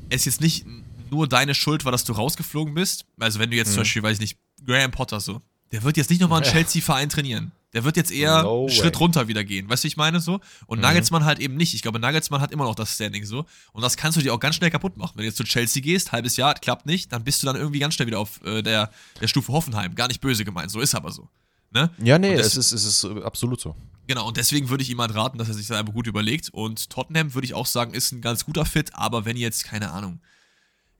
es jetzt nicht nur deine Schuld war, dass du rausgeflogen bist. Also wenn du jetzt mhm. zum Beispiel, weiß ich nicht, Graham Potter so, der wird jetzt nicht nochmal einen Chelsea-Verein trainieren. Der wird jetzt eher no Schritt runter wieder gehen. Weißt du, wie ich meine so? Und mhm. Nagelsmann halt eben nicht. Ich glaube, Nagelsmann hat immer noch das Standing so. Und das kannst du dir auch ganz schnell kaputt machen. Wenn du jetzt zu Chelsea gehst, halbes Jahr, klappt nicht, dann bist du dann irgendwie ganz schnell wieder auf äh, der, der Stufe Hoffenheim. Gar nicht böse gemeint, so ist aber so. Ne? Ja, nee, das, es, ist, es ist absolut so. Genau, und deswegen würde ich ihm halt raten, dass er sich das einfach gut überlegt. Und Tottenham, würde ich auch sagen, ist ein ganz guter Fit, aber wenn jetzt, keine Ahnung,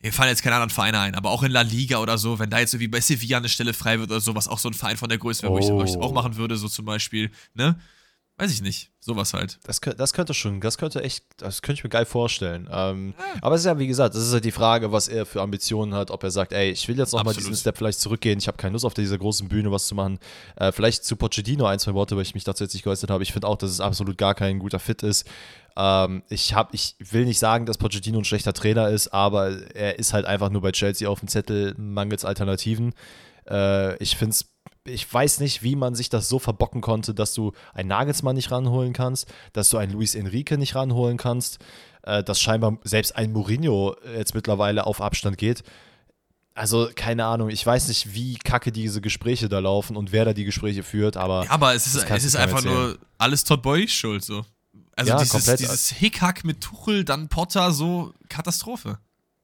mir fallen jetzt keine anderen Vereine ein, aber auch in La Liga oder so, wenn da jetzt irgendwie bei Sevilla eine Stelle frei wird oder so, was auch so ein Verein von der Größe wäre, oh. wo ich es auch machen würde, so zum Beispiel, ne? Weiß ich nicht. Sowas halt. Das, das könnte schon, das könnte echt, das könnte ich mir geil vorstellen. Ähm, ja. Aber es ist ja, wie gesagt, das ist halt die Frage, was er für Ambitionen hat, ob er sagt, ey, ich will jetzt nochmal diesen Step vielleicht zurückgehen, ich habe keine Lust auf dieser großen Bühne was zu machen. Äh, vielleicht zu Pochettino ein, zwei Worte, weil ich mich dazu jetzt nicht geäußert habe. Ich finde auch, dass es absolut gar kein guter Fit ist. Ähm, ich, hab, ich will nicht sagen, dass Pochettino ein schlechter Trainer ist, aber er ist halt einfach nur bei Chelsea auf dem Zettel mangels Alternativen. Äh, ich finde es ich weiß nicht, wie man sich das so verbocken konnte, dass du einen Nagelsmann nicht ranholen kannst, dass du einen Luis Enrique nicht ranholen kannst, äh, dass scheinbar selbst ein Mourinho jetzt mittlerweile auf Abstand geht. Also, keine Ahnung, ich weiß nicht, wie kacke diese Gespräche da laufen und wer da die Gespräche führt, aber. Ja, aber es ist, es ist einfach erzählen. nur alles Todd Boy schuld, so. Also, ja, dieses, dieses Hickhack mit Tuchel, dann Potter, so Katastrophe.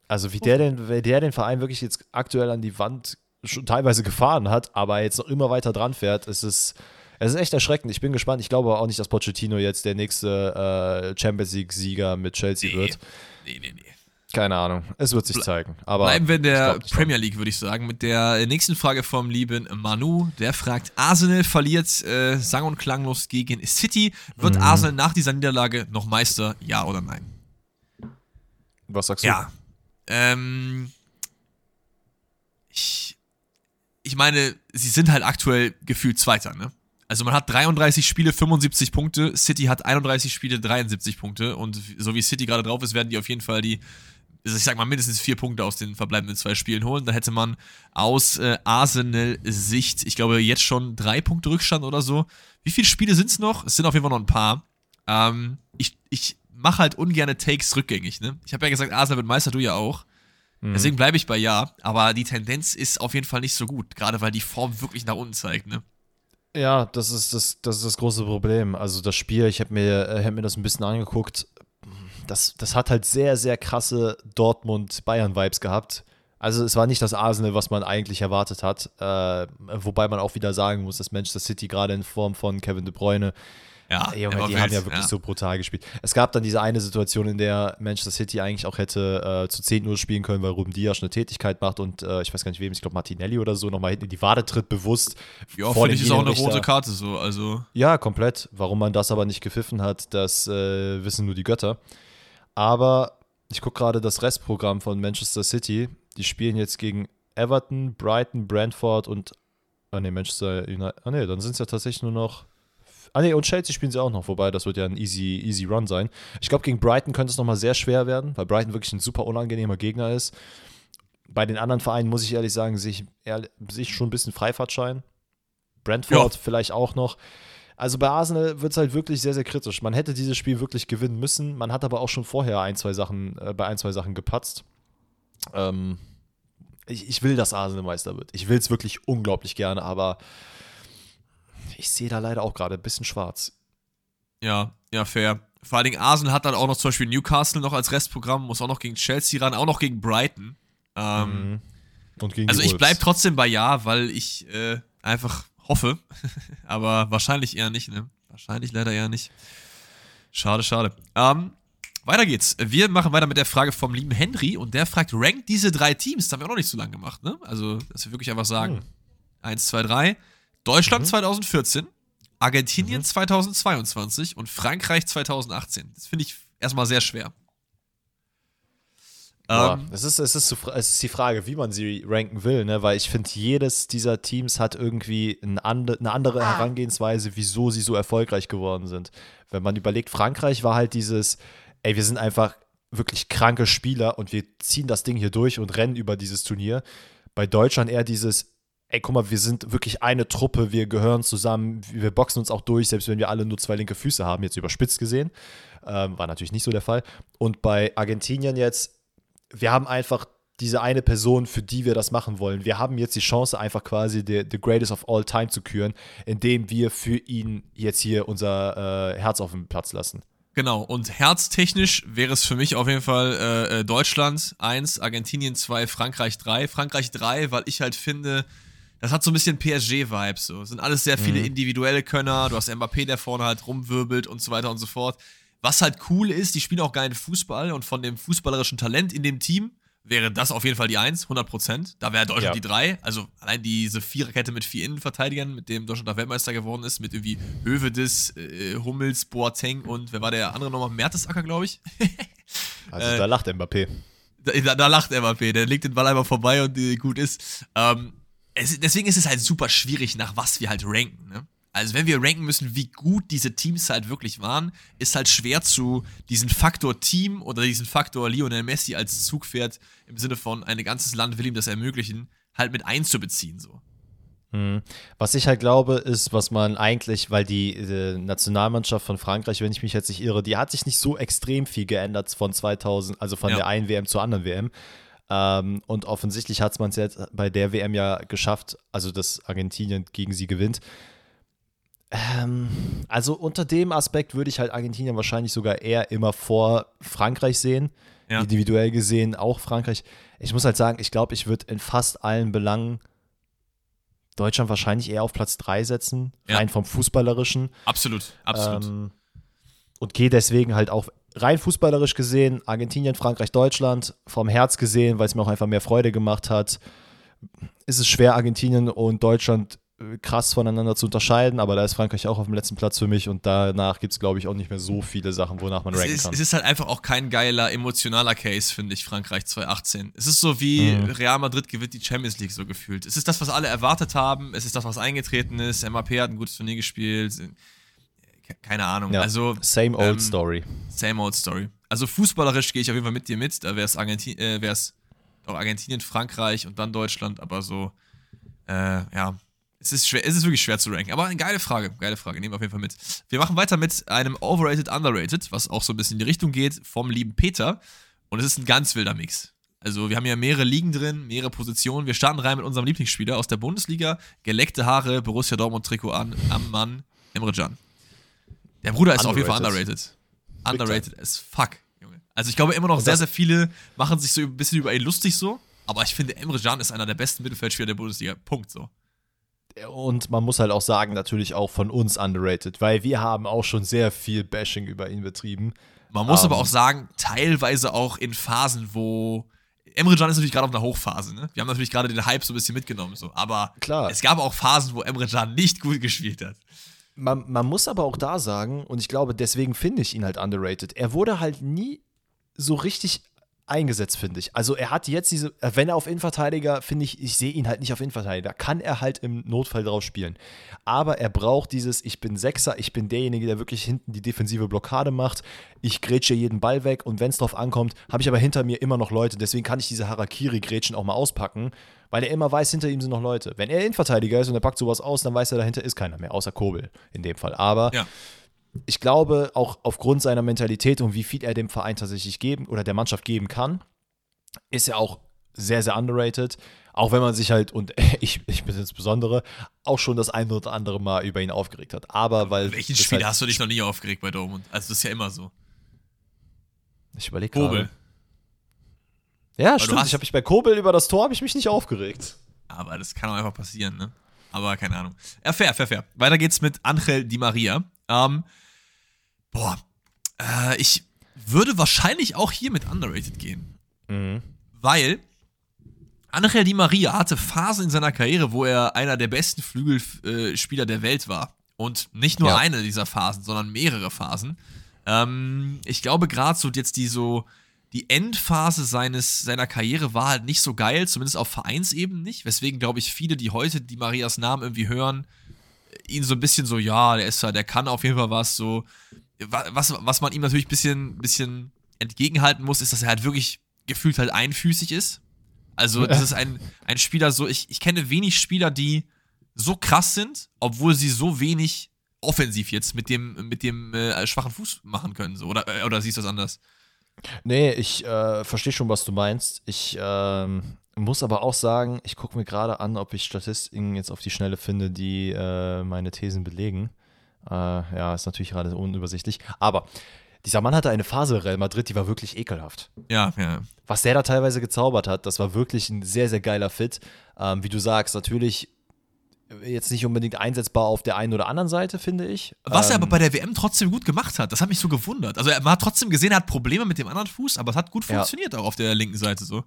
Also, wie der, denn, wie der den Verein wirklich jetzt aktuell an die Wand schon teilweise gefahren hat, aber jetzt noch immer weiter dran fährt, ist es. Es ist echt erschreckend. Ich bin gespannt. Ich glaube auch nicht, dass Pochettino jetzt der nächste äh, Champions League-Sieger mit Chelsea nee. wird. Nee, nee, nee. Keine Ahnung. Es wird sich zeigen. Aber Bleiben wir in der Premier League, würde ich sagen. Mit der nächsten Frage vom lieben Manu. Der fragt: Arsenal verliert äh, sang- und klanglos gegen City. Wird mhm. Arsenal nach dieser Niederlage noch Meister? Ja oder nein? Was sagst du? Ja. Ähm, ich ich meine, sie sind halt aktuell gefühlt Zweiter, ne? Also man hat 33 Spiele, 75 Punkte, City hat 31 Spiele, 73 Punkte und so wie City gerade drauf ist, werden die auf jeden Fall die, also ich sag mal, mindestens vier Punkte aus den verbleibenden zwei Spielen holen. Da hätte man aus äh, Arsenal-Sicht, ich glaube, jetzt schon drei Punkte Rückstand oder so. Wie viele Spiele sind es noch? Es sind auf jeden Fall noch ein paar. Ähm, ich ich mache halt ungerne Takes rückgängig, ne? Ich habe ja gesagt, Arsenal wird Meister, du ja auch. Mhm. Deswegen bleibe ich bei ja, aber die Tendenz ist auf jeden Fall nicht so gut, gerade weil die Form wirklich nach unten zeigt, ne? Ja, das ist das, das, ist das große Problem. Also das Spiel, ich habe mir, äh, hab mir das ein bisschen angeguckt, das, das hat halt sehr, sehr krasse Dortmund-Bayern-Vibes gehabt. Also es war nicht das Arsenal, was man eigentlich erwartet hat. Äh, wobei man auch wieder sagen muss, dass Manchester City gerade in Form von Kevin De Bruyne ja, Junge, die wild, haben ja wirklich ja. so brutal gespielt. Es gab dann diese eine Situation, in der Manchester City eigentlich auch hätte äh, zu 10 Uhr spielen können, weil Ruben Dias eine Tätigkeit macht und äh, ich weiß gar nicht wem, ich glaube Martinelli oder so, nochmal hinten in die Wade tritt, bewusst. Ja, finde ich ist auch eine rote Karte so, also. Ja, komplett. Warum man das aber nicht gepfiffen hat, das äh, wissen nur die Götter. Aber ich gucke gerade das Restprogramm von Manchester City. Die spielen jetzt gegen Everton, Brighton, Brentford und. Ah ne, Manchester United. Ah ne, dann sind es ja tatsächlich nur noch Ah ne, und Chelsea spielen sie auch noch, wobei das wird ja ein easy, easy Run sein. Ich glaube, gegen Brighton könnte es nochmal sehr schwer werden, weil Brighton wirklich ein super unangenehmer Gegner ist. Bei den anderen Vereinen muss ich ehrlich sagen, sehe ich, sehe ich schon ein bisschen Freifahrtschein. Brentford ja. vielleicht auch noch. Also bei Arsenal wird es halt wirklich sehr, sehr kritisch. Man hätte dieses Spiel wirklich gewinnen müssen. Man hat aber auch schon vorher ein, zwei Sachen, äh, bei ein, zwei Sachen gepatzt. Ähm, ich, ich will, dass Arsenal Meister wird. Ich will es wirklich unglaublich gerne, aber ich sehe da leider auch gerade ein bisschen schwarz. Ja, ja, fair. Vor allen Dingen Arsenal hat dann auch noch zum Beispiel Newcastle noch als Restprogramm, muss auch noch gegen Chelsea ran, auch noch gegen Brighton. Ähm, mhm. also ich bleibe trotzdem bei Ja, weil ich äh, einfach hoffe. Aber wahrscheinlich eher nicht, ne? Wahrscheinlich leider eher nicht. Schade, schade. Ähm, weiter geht's. Wir machen weiter mit der Frage vom lieben Henry und der fragt, rankt diese drei Teams? Das haben wir auch noch nicht so lange gemacht, ne? Also, dass wir wirklich einfach sagen: hm. 1, 2, 3. Deutschland mhm. 2014, Argentinien mhm. 2022 und Frankreich 2018. Das finde ich erstmal sehr schwer. Ja, ähm, es, ist, es, ist, es ist die Frage, wie man sie ranken will, ne? weil ich finde, jedes dieser Teams hat irgendwie eine andere ah. Herangehensweise, wieso sie so erfolgreich geworden sind. Wenn man überlegt, Frankreich war halt dieses, ey, wir sind einfach wirklich kranke Spieler und wir ziehen das Ding hier durch und rennen über dieses Turnier. Bei Deutschland eher dieses, ey, guck mal, wir sind wirklich eine Truppe, wir gehören zusammen, wir boxen uns auch durch, selbst wenn wir alle nur zwei linke Füße haben, jetzt überspitzt gesehen. Ähm, war natürlich nicht so der Fall. Und bei Argentinien jetzt, wir haben einfach diese eine Person, für die wir das machen wollen. Wir haben jetzt die Chance, einfach quasi the, the greatest of all time zu küren, indem wir für ihn jetzt hier unser äh, Herz auf den Platz lassen. Genau, und herztechnisch wäre es für mich auf jeden Fall äh, äh Deutschland 1, Argentinien 2, Frankreich 3. Frankreich 3, weil ich halt finde, das hat so ein bisschen PSG-Vibes. So. Es sind alles sehr viele mhm. individuelle Könner. Du hast Mbappé, der vorne halt rumwirbelt und so weiter und so fort. Was halt cool ist, die spielen auch geilen Fußball und von dem fußballerischen Talent in dem Team wäre das auf jeden Fall die 1, 100%. Da wäre Deutschland ja. die 3. Also allein diese Viererkette mit vier Innenverteidigern, mit dem Deutschland da Weltmeister geworden ist, mit irgendwie Hövedes, äh, Hummels, Boateng und wer war der andere nochmal? Mertesacker, glaube ich. also da lacht Mbappé. Da, da, lacht Mbappé, der legt den Ball einfach vorbei und äh, gut ist. Ähm, es, deswegen ist es halt super schwierig, nach was wir halt ranken. Ne? Also wenn wir ranken müssen, wie gut diese Teams halt wirklich waren, ist halt schwer zu diesen Faktor Team oder diesen Faktor Lionel Messi als Zugpferd im Sinne von ein ganzes Land will ihm das ermöglichen, halt mit einzubeziehen so. Hm. Was ich halt glaube, ist, was man eigentlich, weil die, die, Nationalmannschaft von Frankreich, wenn ich mich jetzt nicht irre, die hat sich nicht so extrem viel geändert von 2000, also von ja. der einen WM zur anderen WM. Ähm, und offensichtlich hat man es jetzt bei der WM ja geschafft, also dass Argentinien gegen sie gewinnt. Ähm, also unter dem Aspekt würde ich halt Argentinien wahrscheinlich sogar eher immer vor Frankreich sehen. Ja. Individuell gesehen auch Frankreich. Ich muss halt sagen, ich glaube, ich würde in fast allen Belangen Deutschland wahrscheinlich eher auf Platz 3 setzen, ja. rein vom Fußballerischen. Absolut, absolut. Ähm, und gehe deswegen halt auch rein fußballerisch gesehen, Argentinien, Frankreich, Deutschland, vom Herz gesehen, weil es mir auch einfach mehr Freude gemacht hat, ist es schwer, Argentinien und Deutschland krass voneinander zu unterscheiden, aber da ist Frankreich auch auf dem letzten Platz für mich und danach gibt es, glaube ich, auch nicht mehr so viele Sachen, wonach man ranken ist, kann. Es ist halt einfach auch kein geiler emotionaler Case, finde ich, Frankreich 2018. Es ist so wie mhm. Real Madrid gewinnt die Champions League so gefühlt. Es ist das, was alle erwartet haben, es ist das, was eingetreten ist. MAP hat ein gutes Turnier gespielt. Keine Ahnung. Ja, also, same old ähm, story. Same old story. Also fußballerisch gehe ich auf jeden Fall mit dir mit. Da wäre es Argentin äh, Argentinien, Frankreich und dann Deutschland, aber so, äh, ja, es ist, schwer, es ist wirklich schwer zu ranken. Aber eine geile Frage. Geile Frage. Nehmen wir auf jeden Fall mit. Wir machen weiter mit einem Overrated, Underrated, was auch so ein bisschen in die Richtung geht, vom lieben Peter. Und es ist ein ganz wilder Mix. Also, wir haben ja mehrere Ligen drin, mehrere Positionen. Wir starten rein mit unserem Lieblingsspieler aus der Bundesliga. Geleckte Haare, Borussia Dortmund-Trikot an, am Mann, Emre Can. Der Bruder ist underrated. auf jeden Fall underrated. Underrated as fuck, Junge. Also, ich glaube immer noch sehr, sehr viele machen sich so ein bisschen über ihn lustig so. Aber ich finde, Emre Can ist einer der besten Mittelfeldspieler der Bundesliga. Punkt so und man muss halt auch sagen, natürlich auch von uns underrated, weil wir haben auch schon sehr viel Bashing über ihn betrieben. Man muss um, aber ähm, auch sagen, teilweise auch in Phasen, wo Emre Can ist natürlich gerade auf einer Hochphase, ne? Wir haben natürlich gerade den Hype so ein bisschen mitgenommen, so. Aber Klar. es gab auch Phasen, wo Emre Can nicht gut gespielt hat. Man, man muss aber auch da sagen, und ich glaube, deswegen finde ich ihn halt underrated. Er wurde halt nie so richtig eingesetzt, finde ich. Also er hat jetzt diese, äh, wenn er auf Innenverteidiger, finde ich, ich sehe ihn halt nicht auf Innenverteidiger, kann er halt im Notfall drauf spielen. Aber er braucht dieses, ich bin Sechser, ich bin derjenige, der wirklich hinten die defensive Blockade macht, ich grätsche jeden Ball weg und wenn es drauf ankommt, habe ich aber hinter mir immer noch Leute. Deswegen kann ich diese Harakiri-Grätschen auch mal auspacken, weil er immer weiß, hinter ihm sind noch Leute. Wenn er Innenverteidiger ist und er packt sowas aus, dann weiß er, dahinter ist keiner mehr, außer Kobel in dem Fall. Aber ja ich glaube, auch aufgrund seiner Mentalität und wie viel er dem Verein tatsächlich geben oder der Mannschaft geben kann, ist er auch sehr, sehr underrated. Auch wenn man sich halt, und ich, ich bin insbesondere, auch schon das eine oder andere Mal über ihn aufgeregt hat. Aber weil. Welchen Spieler halt, hast du dich noch nie aufgeregt bei Dortmund? Also, das ist ja immer so. Ich überlege gerade. Ja, weil stimmt. Ich habe mich bei Kobel über das Tor habe ich mich nicht aufgeregt. Aber das kann auch einfach passieren, ne? Aber keine Ahnung. Ja, fair, fair, fair. Weiter geht's mit Angel Di Maria. Ähm, Boah, äh, ich würde wahrscheinlich auch hier mit underrated gehen. Mhm. Weil Angel Di Maria hatte Phasen in seiner Karriere, wo er einer der besten Flügelspieler der Welt war. Und nicht nur ja. eine dieser Phasen, sondern mehrere Phasen. Ähm, ich glaube, gerade so jetzt die so die Endphase seines, seiner Karriere war halt nicht so geil, zumindest auf Vereinsebene nicht. Weswegen, glaube ich, viele, die heute die Marias Namen irgendwie hören, ihn so ein bisschen so, ja, der ist ja, der kann auf jeden Fall was, so was, was man ihm natürlich ein bisschen, bisschen entgegenhalten muss, ist, dass er halt wirklich gefühlt halt einfüßig ist. Also, das ist ein, ein Spieler so, ich, ich kenne wenig Spieler, die so krass sind, obwohl sie so wenig offensiv jetzt mit dem, mit dem äh, schwachen Fuß machen können. So. Oder, äh, oder siehst du das anders? Nee, ich äh, verstehe schon, was du meinst. Ich ähm, muss aber auch sagen, ich gucke mir gerade an, ob ich Statistiken jetzt auf die Schnelle finde, die äh, meine Thesen belegen. Äh, ja, ist natürlich gerade unübersichtlich. Aber dieser Mann hatte eine Phase Real Madrid, die war wirklich ekelhaft. Ja, ja. Was der da teilweise gezaubert hat, das war wirklich ein sehr, sehr geiler Fit. Ähm, wie du sagst, natürlich jetzt nicht unbedingt einsetzbar auf der einen oder anderen Seite, finde ich. Was ähm, er aber bei der WM trotzdem gut gemacht hat, das hat mich so gewundert. Also man hat trotzdem gesehen, er hat Probleme mit dem anderen Fuß, aber es hat gut funktioniert ja. auch auf der linken Seite so.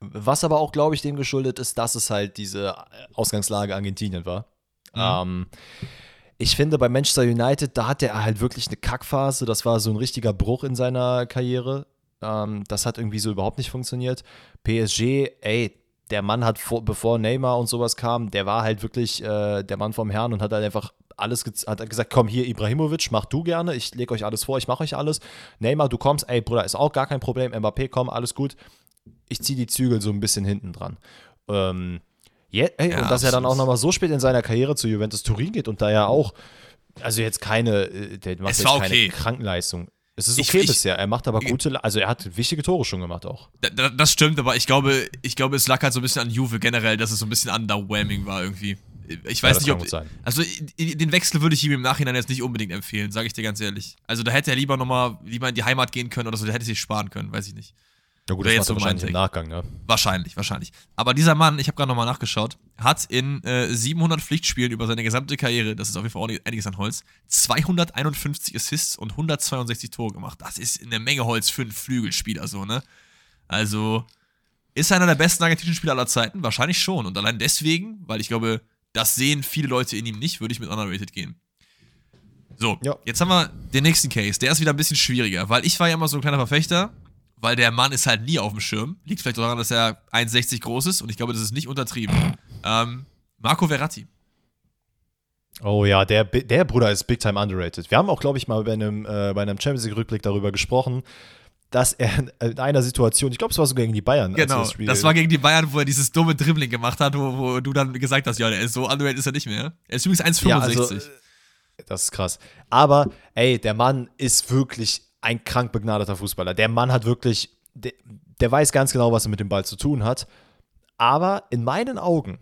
Was aber auch, glaube ich, dem geschuldet ist, dass es halt diese Ausgangslage Argentinien war. Mhm. Ähm, ich finde, bei Manchester United, da hatte er halt wirklich eine Kackphase. Das war so ein richtiger Bruch in seiner Karriere. Ähm, das hat irgendwie so überhaupt nicht funktioniert. PSG, ey, der Mann hat, vor, bevor Neymar und sowas kam, der war halt wirklich äh, der Mann vom Herrn und hat halt einfach alles hat gesagt, komm hier Ibrahimovic, mach du gerne, ich lege euch alles vor, ich mache euch alles. Neymar, du kommst, ey Bruder, ist auch gar kein Problem, Mbappé, komm, alles gut. Ich ziehe die Zügel so ein bisschen hinten dran. Ähm, Yeah, ey, ja, und dass er dann auch nochmal so spät in seiner Karriere zu Juventus Turin geht und da ja auch, also jetzt keine, äh, der macht jetzt keine okay. Krankenleistung. Es ist okay ich, bisher. Er macht aber gute, also er hat wichtige Tore schon gemacht auch. Das stimmt, aber ich glaube, ich glaube, es lag halt so ein bisschen an Juve generell, dass es so ein bisschen underwhelming war irgendwie. Ich weiß ja, nicht, ob. Also den Wechsel würde ich ihm im Nachhinein jetzt nicht unbedingt empfehlen, sage ich dir ganz ehrlich. Also da hätte er lieber nochmal lieber in die Heimat gehen können oder so, der hätte sich sparen können, weiß ich nicht. Ja gut, das jetzt so wahrscheinlich im Nachgang, ne? Wahrscheinlich, wahrscheinlich. Aber dieser Mann, ich habe gerade nochmal nachgeschaut, hat in äh, 700 Pflichtspielen über seine gesamte Karriere, das ist auf jeden Fall einiges an Holz, 251 Assists und 162 Tore gemacht. Das ist eine Menge Holz für einen Flügelspieler so, ne? Also, ist er einer der besten argentinischen Spieler aller Zeiten? Wahrscheinlich schon. Und allein deswegen, weil ich glaube, das sehen viele Leute in ihm nicht, würde ich mit underrated gehen. So, ja. jetzt haben wir den nächsten Case. Der ist wieder ein bisschen schwieriger, weil ich war ja immer so ein kleiner Verfechter weil der Mann ist halt nie auf dem Schirm. Liegt vielleicht daran, dass er 1,60 groß ist und ich glaube, das ist nicht untertrieben. Ähm, Marco Verratti. Oh ja, der, der Bruder ist big time underrated. Wir haben auch, glaube ich, mal bei einem, äh, bei einem Champions League-Rückblick darüber gesprochen, dass er in einer Situation, ich glaube, es war sogar gegen die Bayern. Genau, das, das, war gegen die Bayern, wo er dieses dumme Dribbling gemacht hat, wo, wo du dann gesagt hast, ja, der ist so underrated ist er nicht mehr. Er ist übrigens 1,65. Ja, also, das ist krass. Aber, ey, der Mann ist wirklich ein krank begnadeter Fußballer. Der Mann hat wirklich, der, der weiß ganz genau, was er mit dem Ball zu tun hat. Aber in meinen Augen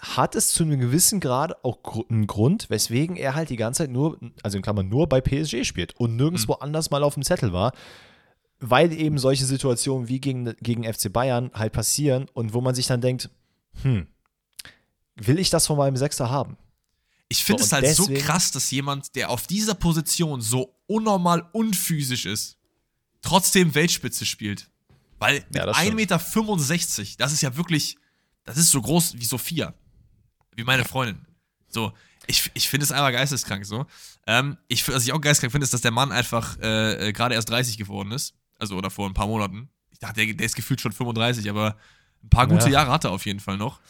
hat es zu einem gewissen Grad auch einen Grund, weswegen er halt die ganze Zeit nur, also in Klammern nur bei PSG spielt und nirgendwo mhm. anders mal auf dem Zettel war, weil eben solche Situationen wie gegen, gegen FC Bayern halt passieren und wo man sich dann denkt, hm, will ich das von meinem Sechster haben? Ich finde so, es halt deswegen, so krass, dass jemand, der auf dieser Position so unnormal unphysisch ist, trotzdem Weltspitze spielt. Weil mit ja, 1,65 Meter, das ist ja wirklich, das ist so groß wie Sophia. Wie meine Freundin. So, ich, ich finde es einfach geisteskrank so. Ähm, ich, was ich auch geisteskrank finde, ist, dass der Mann einfach äh, äh gerade erst 30 geworden ist. Also, oder vor ein paar Monaten. dachte, der, der ist gefühlt schon 35, aber ein paar gute ja. Jahre hat er auf jeden Fall noch.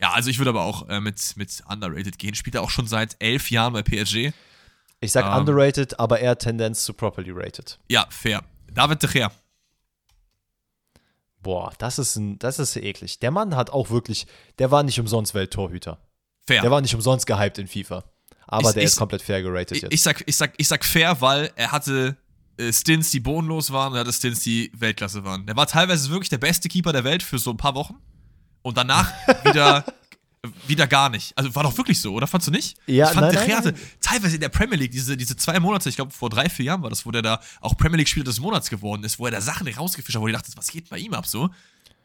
Ja, also ich würde aber auch äh, mit, mit underrated gehen. Spielt er auch schon seit elf Jahren bei PSG. Ich sag ähm, underrated, aber eher Tendenz zu properly rated. Ja, fair. David de Gea. Boah, das ist, ein, das ist eklig. Der Mann hat auch wirklich, der war nicht umsonst Welttorhüter. Fair. Der war nicht umsonst gehypt in FIFA. Aber ich, der ich, ist komplett fair geratet ich, jetzt. Ich sag, ich, sag, ich sag fair, weil er hatte äh, Stints, die bodenlos waren und er hatte Stints, die Weltklasse waren. Der war teilweise wirklich der beste Keeper der Welt für so ein paar Wochen. Und danach wieder wieder gar nicht. Also war doch wirklich so, oder? Fandst du nicht? Ja, ich fand, nein, der hatte teilweise in der Premier League, diese, diese zwei Monate, ich glaube vor drei, vier Jahren war das, wo der da auch Premier League-Spieler des Monats geworden ist, wo er da Sachen rausgefischt hat, wo du dachtest, was geht bei ihm ab so?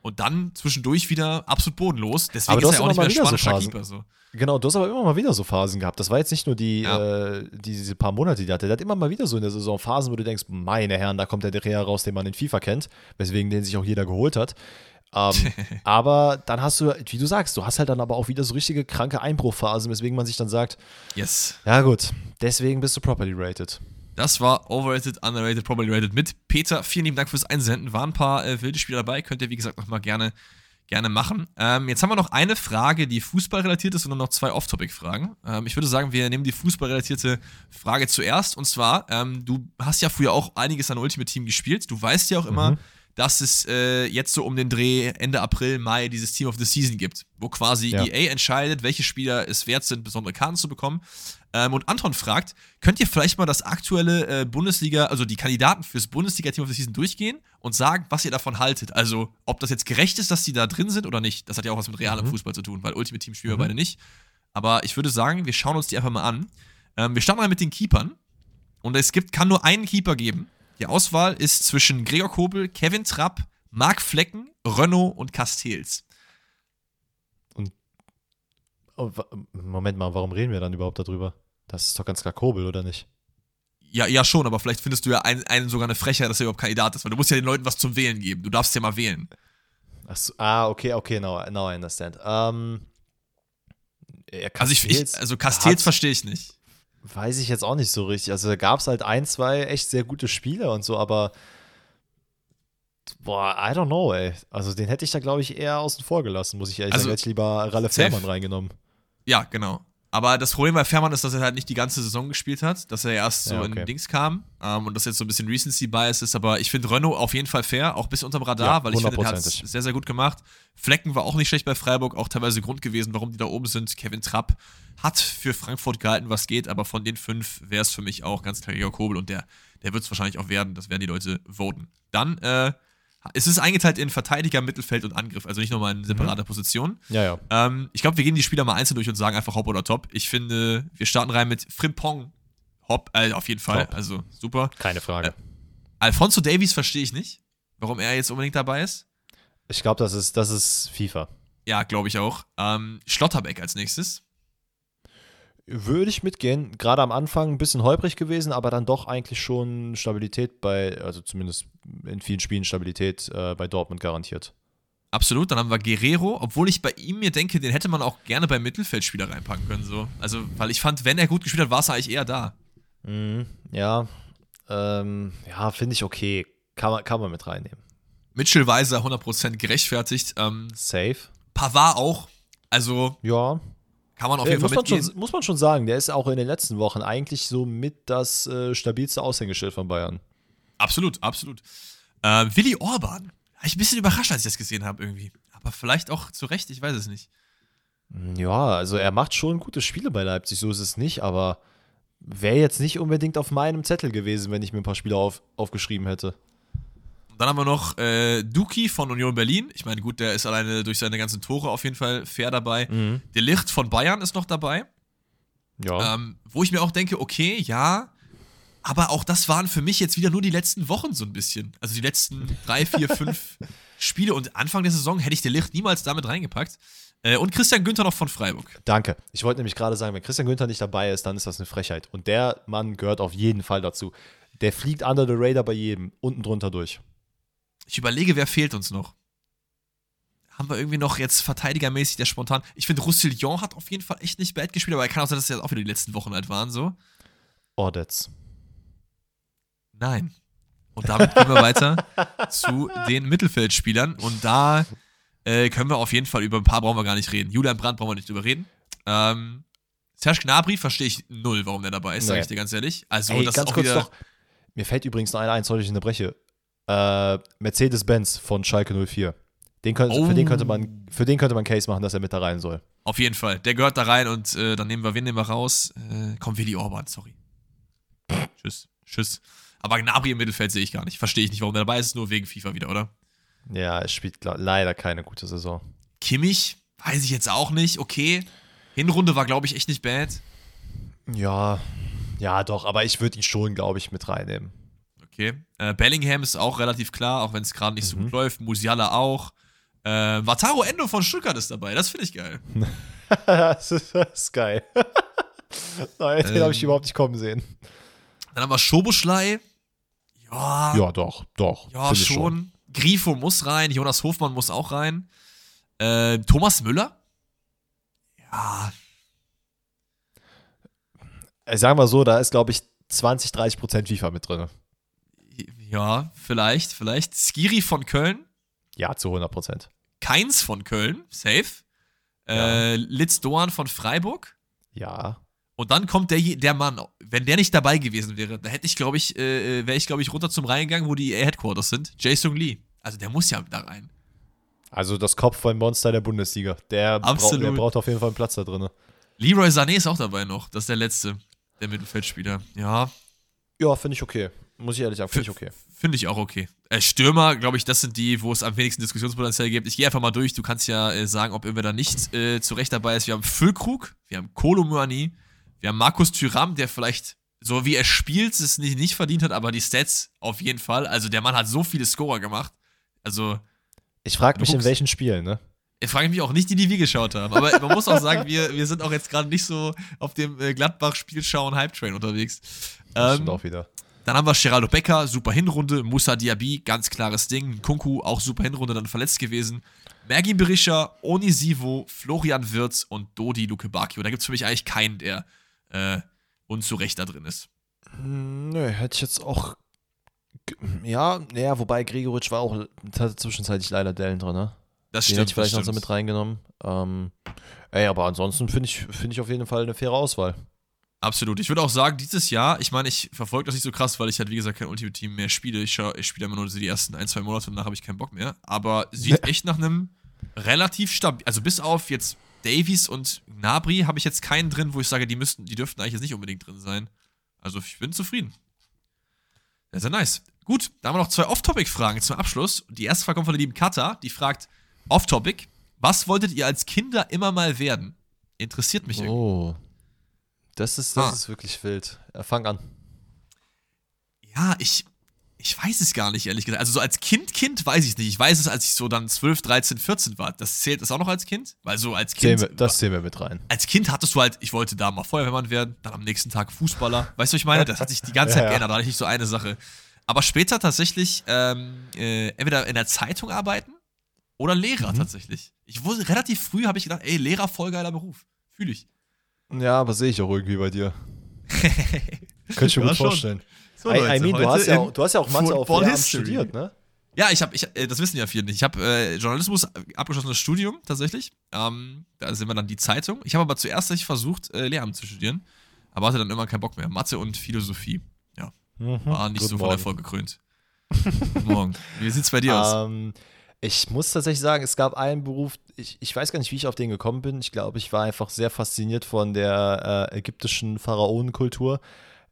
Und dann zwischendurch wieder absolut bodenlos. Deswegen ist er auch nicht mehr spanischer so Keeper. So. Genau, du hast aber immer mal wieder so Phasen gehabt. Das war jetzt nicht nur die, ja. äh, diese paar Monate, die er hatte. Der hat immer mal wieder so in der Saison Phasen, wo du denkst, meine Herren, da kommt der Dreher raus, den man in FIFA kennt, weswegen den sich auch jeder geholt hat. Ähm, aber dann hast du, wie du sagst, du hast halt dann aber auch wieder so richtige kranke Einbruchphasen, weswegen man sich dann sagt, yes. Ja gut, deswegen bist du properly rated. Das war Overrated, Underrated, Properly Rated mit Peter. Vielen lieben Dank fürs Einsenden. Waren ein paar äh, wilde Spiele dabei. Könnt ihr, wie gesagt, nochmal gerne, gerne machen. Ähm, jetzt haben wir noch eine Frage, die fußballrelatiert ist und dann noch zwei Off-Topic-Fragen. Ähm, ich würde sagen, wir nehmen die fußballrelatierte Frage zuerst. Und zwar, ähm, du hast ja früher auch einiges an Ultimate Team gespielt. Du weißt ja auch immer, mhm dass es äh, jetzt so um den Dreh Ende April, Mai dieses Team of the Season gibt, wo quasi ja. EA entscheidet, welche Spieler es wert sind, besondere Karten zu bekommen. Ähm, und Anton fragt, könnt ihr vielleicht mal das aktuelle äh, Bundesliga, also die Kandidaten fürs Bundesliga-Team of the Season durchgehen und sagen, was ihr davon haltet? Also, ob das jetzt gerecht ist, dass die da drin sind oder nicht. Das hat ja auch was mit realem mhm. Fußball zu tun, weil Ultimate Team spielen wir mhm. beide nicht. Aber ich würde sagen, wir schauen uns die einfach mal an. Ähm, wir starten mal mit den Keepern. Und es gibt, kann nur einen Keeper geben, die Auswahl ist zwischen Gregor Kobel, Kevin Trapp, Marc Flecken, Renault und Castells. Und oh, Moment mal, warum reden wir dann überhaupt darüber? Das ist doch ganz klar Kobel, oder nicht? Ja, ja, schon, aber vielleicht findest du ja einen, einen sogar eine Frechheit, dass er überhaupt Kandidat ist, weil du musst ja den Leuten was zum Wählen geben. Du darfst ja mal wählen. Achso, ah, okay, okay, now, now I understand. Ja, also, ich, ich, also Castells verstehe ich nicht. Weiß ich jetzt auch nicht so richtig. Also da gab es halt ein, zwei echt sehr gute Spiele und so, aber boah, I don't know, ey. Also den hätte ich da, glaube ich, eher außen vor gelassen, muss ich ehrlich also, sagen. Hätte ich lieber Ralle Fährmann reingenommen. Ja, genau. Aber das Problem bei Fährmann ist, dass er halt nicht die ganze Saison gespielt hat, dass er erst so ja, okay. in Dings kam ähm, und das jetzt so ein bisschen Recency-Bias ist. Aber ich finde Renault auf jeden Fall fair, auch bis unterm Radar, ja, weil ich finde, der hat es sehr, sehr gut gemacht. Flecken war auch nicht schlecht bei Freiburg, auch teilweise Grund gewesen, warum die da oben sind. Kevin Trapp hat für Frankfurt gehalten, was geht, aber von den fünf wäre es für mich auch ganz klar Georg Kobel und der, der wird es wahrscheinlich auch werden. Das werden die Leute voten. Dann äh, es ist eingeteilt in Verteidiger, Mittelfeld und Angriff, also nicht nochmal in separater mhm. Position. Ja, ja. Ähm, ich glaube, wir gehen die Spieler mal einzeln durch und sagen einfach Hop oder Top. Ich finde, wir starten rein mit Frimpong. Hop, äh, auf jeden Fall. Top. Also super. Keine Frage. Äh, Alfonso Davies verstehe ich nicht, warum er jetzt unbedingt dabei ist. Ich glaube, das ist, das ist FIFA. Ja, glaube ich auch. Ähm, Schlotterbeck als nächstes. Würde ich mitgehen. Gerade am Anfang ein bisschen holprig gewesen, aber dann doch eigentlich schon Stabilität bei, also zumindest in vielen Spielen Stabilität äh, bei Dortmund garantiert. Absolut, dann haben wir Guerrero, obwohl ich bei ihm mir denke, den hätte man auch gerne beim Mittelfeldspieler reinpacken können. So. Also, weil ich fand, wenn er gut gespielt hat, war es eigentlich eher da. Mhm, ja, ähm, ja, finde ich okay. Kann man, kann man mit reinnehmen. Mitchell Weiser 100% gerechtfertigt. Ähm, Safe. Pavard auch. Also, ja. Kann man auf jeden ja, Fall muss man, schon, muss man schon sagen, der ist auch in den letzten Wochen eigentlich so mit das äh, stabilste Aushängeschild von Bayern. Absolut, absolut. Äh, Willi Orban. Ich ein bisschen überrascht, als ich das gesehen habe irgendwie. Aber vielleicht auch zu Recht, ich weiß es nicht. Hm, ja, also er macht schon gute Spiele bei Leipzig, so ist es nicht, aber wäre jetzt nicht unbedingt auf meinem Zettel gewesen, wenn ich mir ein paar Spiele auf, aufgeschrieben hätte. Dann haben wir noch äh, Duki von Union Berlin. Ich meine, gut, der ist alleine durch seine ganzen Tore auf jeden Fall fair dabei. Mhm. Der Licht von Bayern ist noch dabei. Ja. Ähm, wo ich mir auch denke, okay, ja, aber auch das waren für mich jetzt wieder nur die letzten Wochen so ein bisschen. Also die letzten drei, vier, fünf Spiele und Anfang der Saison hätte ich der Licht niemals damit reingepackt. Äh, und Christian Günther noch von Freiburg. Danke. Ich wollte nämlich gerade sagen, wenn Christian Günther nicht dabei ist, dann ist das eine Frechheit. Und der Mann gehört auf jeden Fall dazu. Der fliegt under the radar bei jedem, unten drunter durch. Ich überlege, wer fehlt uns noch. Haben wir irgendwie noch jetzt verteidigermäßig der spontan. Ich finde, Roussillon hat auf jeden Fall echt nicht bad gespielt, aber er kann auch sein, dass das jetzt auch wieder die letzten Wochen halt waren, so. Ordets. Nein. Und damit gehen wir weiter zu den Mittelfeldspielern. Und da äh, können wir auf jeden Fall über ein paar brauchen wir gar nicht reden. Julian Brandt brauchen wir nicht drüber reden. Ähm, Serge Gnabry verstehe ich null, warum der dabei ist, nee. sage ich dir ganz ehrlich. Also, Ey, das ganz ist auch kurz wieder noch, mir fällt übrigens noch einer ein, sorry, ich unterbreche. Äh, Mercedes-Benz von Schalke 04. Den könnt, oh. für, den könnte man, für den könnte man Case machen, dass er mit da rein soll. Auf jeden Fall. Der gehört da rein und äh, dann nehmen wir, wen nehmen wir raus? Äh, kommt Willi Orban, sorry. Tschüss. Tschüss. Aber Gnabry im Mittelfeld sehe ich gar nicht. Verstehe ich nicht, warum er dabei ist, nur wegen FIFA wieder, oder? Ja, er spielt leider keine gute Saison. Kimmich, weiß ich jetzt auch nicht. Okay. Hinrunde war, glaube ich, echt nicht bad. Ja, ja, doch, aber ich würde ihn schon, glaube ich, mit reinnehmen. Okay. Äh, Bellingham ist auch relativ klar, auch wenn es gerade nicht so mhm. gut läuft. Musiala auch. Äh, Wataru Endo von Stuttgart ist dabei. Das finde ich geil. das, ist, das, ist, geil. Nein, den ähm, habe ich überhaupt nicht kommen sehen. Dann haben wir Schoboschlei. Ja. Ja, doch, doch. Ja, schon. schon. Grifo muss rein. Jonas Hofmann muss auch rein. Äh, Thomas Müller. Ja, ich sag mal so, da ist, glaube ich, 20, 30 Prozent FIFA mit drin. Ja, vielleicht, vielleicht. Skiri von Köln. Ja, zu 100 Prozent. Keins von Köln, safe. Äh, Litz Doan von Freiburg. Ja. Und dann kommt der, der Mann, wenn der nicht dabei gewesen wäre, da hätte ich, glaube ich, äh, äh wäre ich, glaube ich, runter zum Reingang, wo die Headquarters sind. Jason Lee. Also der muss ja da rein. Also das Kopf von Monster der Bundesliga. Der, braucht, der braucht auf jeden Fall einen Platz da drin. Leroy Sané ist auch dabei noch. Das ist der letzte der Mittelfeldspieler. Ja. Ja, finde ich okay. Muss ich ehrlich sagen, finde ich okay. Finde ich auch okay. Äh, Stürmer, glaube ich, das sind die, wo es am wenigsten Diskussionspotenzial gibt. Ich gehe einfach mal durch. Du kannst ja äh, sagen, ob irgendwer da nicht äh, zu Recht dabei ist. Wir haben Füllkrug, wir haben Kolo Muani, wir haben Markus Thüram, der vielleicht, so wie er spielt, es nicht, nicht verdient hat, aber die Stats auf jeden Fall. Also der Mann hat so viele Scorer gemacht. Also. Ich frage mich, in welchen Spielen, ne? Ich frage mich auch nicht, die, die wir geschaut haben. Aber man muss auch sagen, wir, wir sind auch jetzt gerade nicht so auf dem äh, Gladbach-Spielschauen-Hype-Train unterwegs. Das ähm, auch wieder. Dann haben wir Geraldo Becker, super Hinrunde. Musa Diaby, ganz klares Ding. Kunku, auch super Hinrunde, dann verletzt gewesen. Mergin Berisha, Onisivo, Florian Wirz und Dodi Lukebakio. Da gibt es für mich eigentlich keinen, der äh, unzurecht da drin ist. Nö, hätte ich jetzt auch. Ja, naja, wobei Gregoritsch war auch zwischenzeitlich leider Dellen drin, ne? Das Den stimmt. Hätte ich vielleicht noch so mit reingenommen. Ähm, ey, aber ansonsten finde ich, find ich auf jeden Fall eine faire Auswahl. Absolut. Ich würde auch sagen, dieses Jahr, ich meine, ich verfolge das nicht so krass, weil ich halt, wie gesagt, kein Ultimate Team mehr spiele. Ich, ich spiele immer nur die ersten ein, zwei Monate und danach habe ich keinen Bock mehr. Aber sieht echt nach einem relativ stabil. Also bis auf jetzt Davies und Nabri habe ich jetzt keinen drin, wo ich sage, die müssten, die dürften eigentlich jetzt nicht unbedingt drin sein. Also ich bin zufrieden. Sehr, sehr nice. Gut, da haben wir noch zwei Off-Topic-Fragen zum Abschluss. Die erste Frage kommt von der lieben Kata, die fragt, Off-Topic. Was wolltet ihr als Kinder immer mal werden? Interessiert mich irgendwie. Oh. Das ist, das ah. ist wirklich wild. Ja, fang an. Ja, ich, ich weiß es gar nicht, ehrlich gesagt. Also so als Kind, Kind weiß ich es nicht. Ich weiß es, als ich so dann 12, 13, 14 war. Das zählt das auch noch als Kind? Weil so als Kind. Zählen wir, das zählen wir mit rein. Als Kind hattest du halt, ich wollte da mal Feuerwehrmann werden, dann am nächsten Tag Fußballer. Weißt du, was ich meine? Das hat sich die ganze Zeit ja, geändert. Da hatte ich nicht so eine Sache. Aber später tatsächlich ähm, äh, entweder in der Zeitung arbeiten oder Lehrer mhm. tatsächlich. Ich wusste, relativ früh habe ich gedacht, ey, Lehrer, voll geiler Beruf. Fühle ich. Ja, aber sehe ich auch irgendwie bei dir. Könnte ich mir gut vorstellen. So, I, I mean, du hast, ja, du hast ja auch Mathe auf Lehramt studiert, ne? Ja, ich habe, ich, äh, das wissen ja viele nicht. Ich habe äh, Journalismus abgeschlossenes Studium tatsächlich. Ähm, da sind wir dann die Zeitung. Ich habe aber zuerst versucht, äh, Lehramt zu studieren, aber hatte dann immer keinen Bock mehr. Mathe und Philosophie. Ja, mhm, war nicht so von Erfolg gekrönt. Guten Morgen. Wie sieht's bei dir aus? Um, ähm, ich muss tatsächlich sagen, es gab einen Beruf, ich, ich weiß gar nicht, wie ich auf den gekommen bin. Ich glaube, ich war einfach sehr fasziniert von der äh, ägyptischen Pharaonenkultur.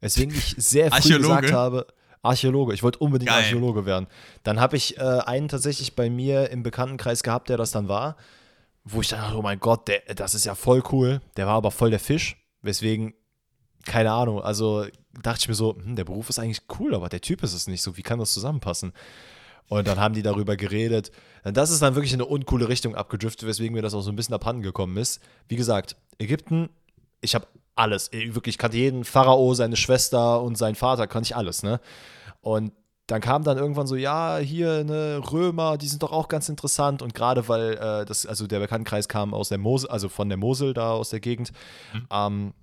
Weswegen ich sehr früh Archäologe. gesagt habe, Archäologe, ich wollte unbedingt Geil. Archäologe werden. Dann habe ich äh, einen tatsächlich bei mir im Bekanntenkreis gehabt, der das dann war, wo ich dachte, oh mein Gott, der, das ist ja voll cool. Der war aber voll der Fisch. Weswegen, keine Ahnung, also dachte ich mir so, hm, der Beruf ist eigentlich cool, aber der Typ ist es nicht so. Wie kann das zusammenpassen? Und dann haben die darüber geredet. Das ist dann wirklich in eine uncoole Richtung abgedriftet, weswegen mir das auch so ein bisschen abhanden gekommen ist. Wie gesagt, Ägypten, ich habe alles. Wirklich, ich kannte jeden Pharao, seine Schwester und seinen Vater, kannte ich alles, ne? Und dann kam dann irgendwann so, ja, hier, ne, Römer, die sind doch auch ganz interessant. Und gerade weil äh, das, also der Bekanntenkreis kam aus der Mosel, also von der Mosel da aus der Gegend, mhm. ähm,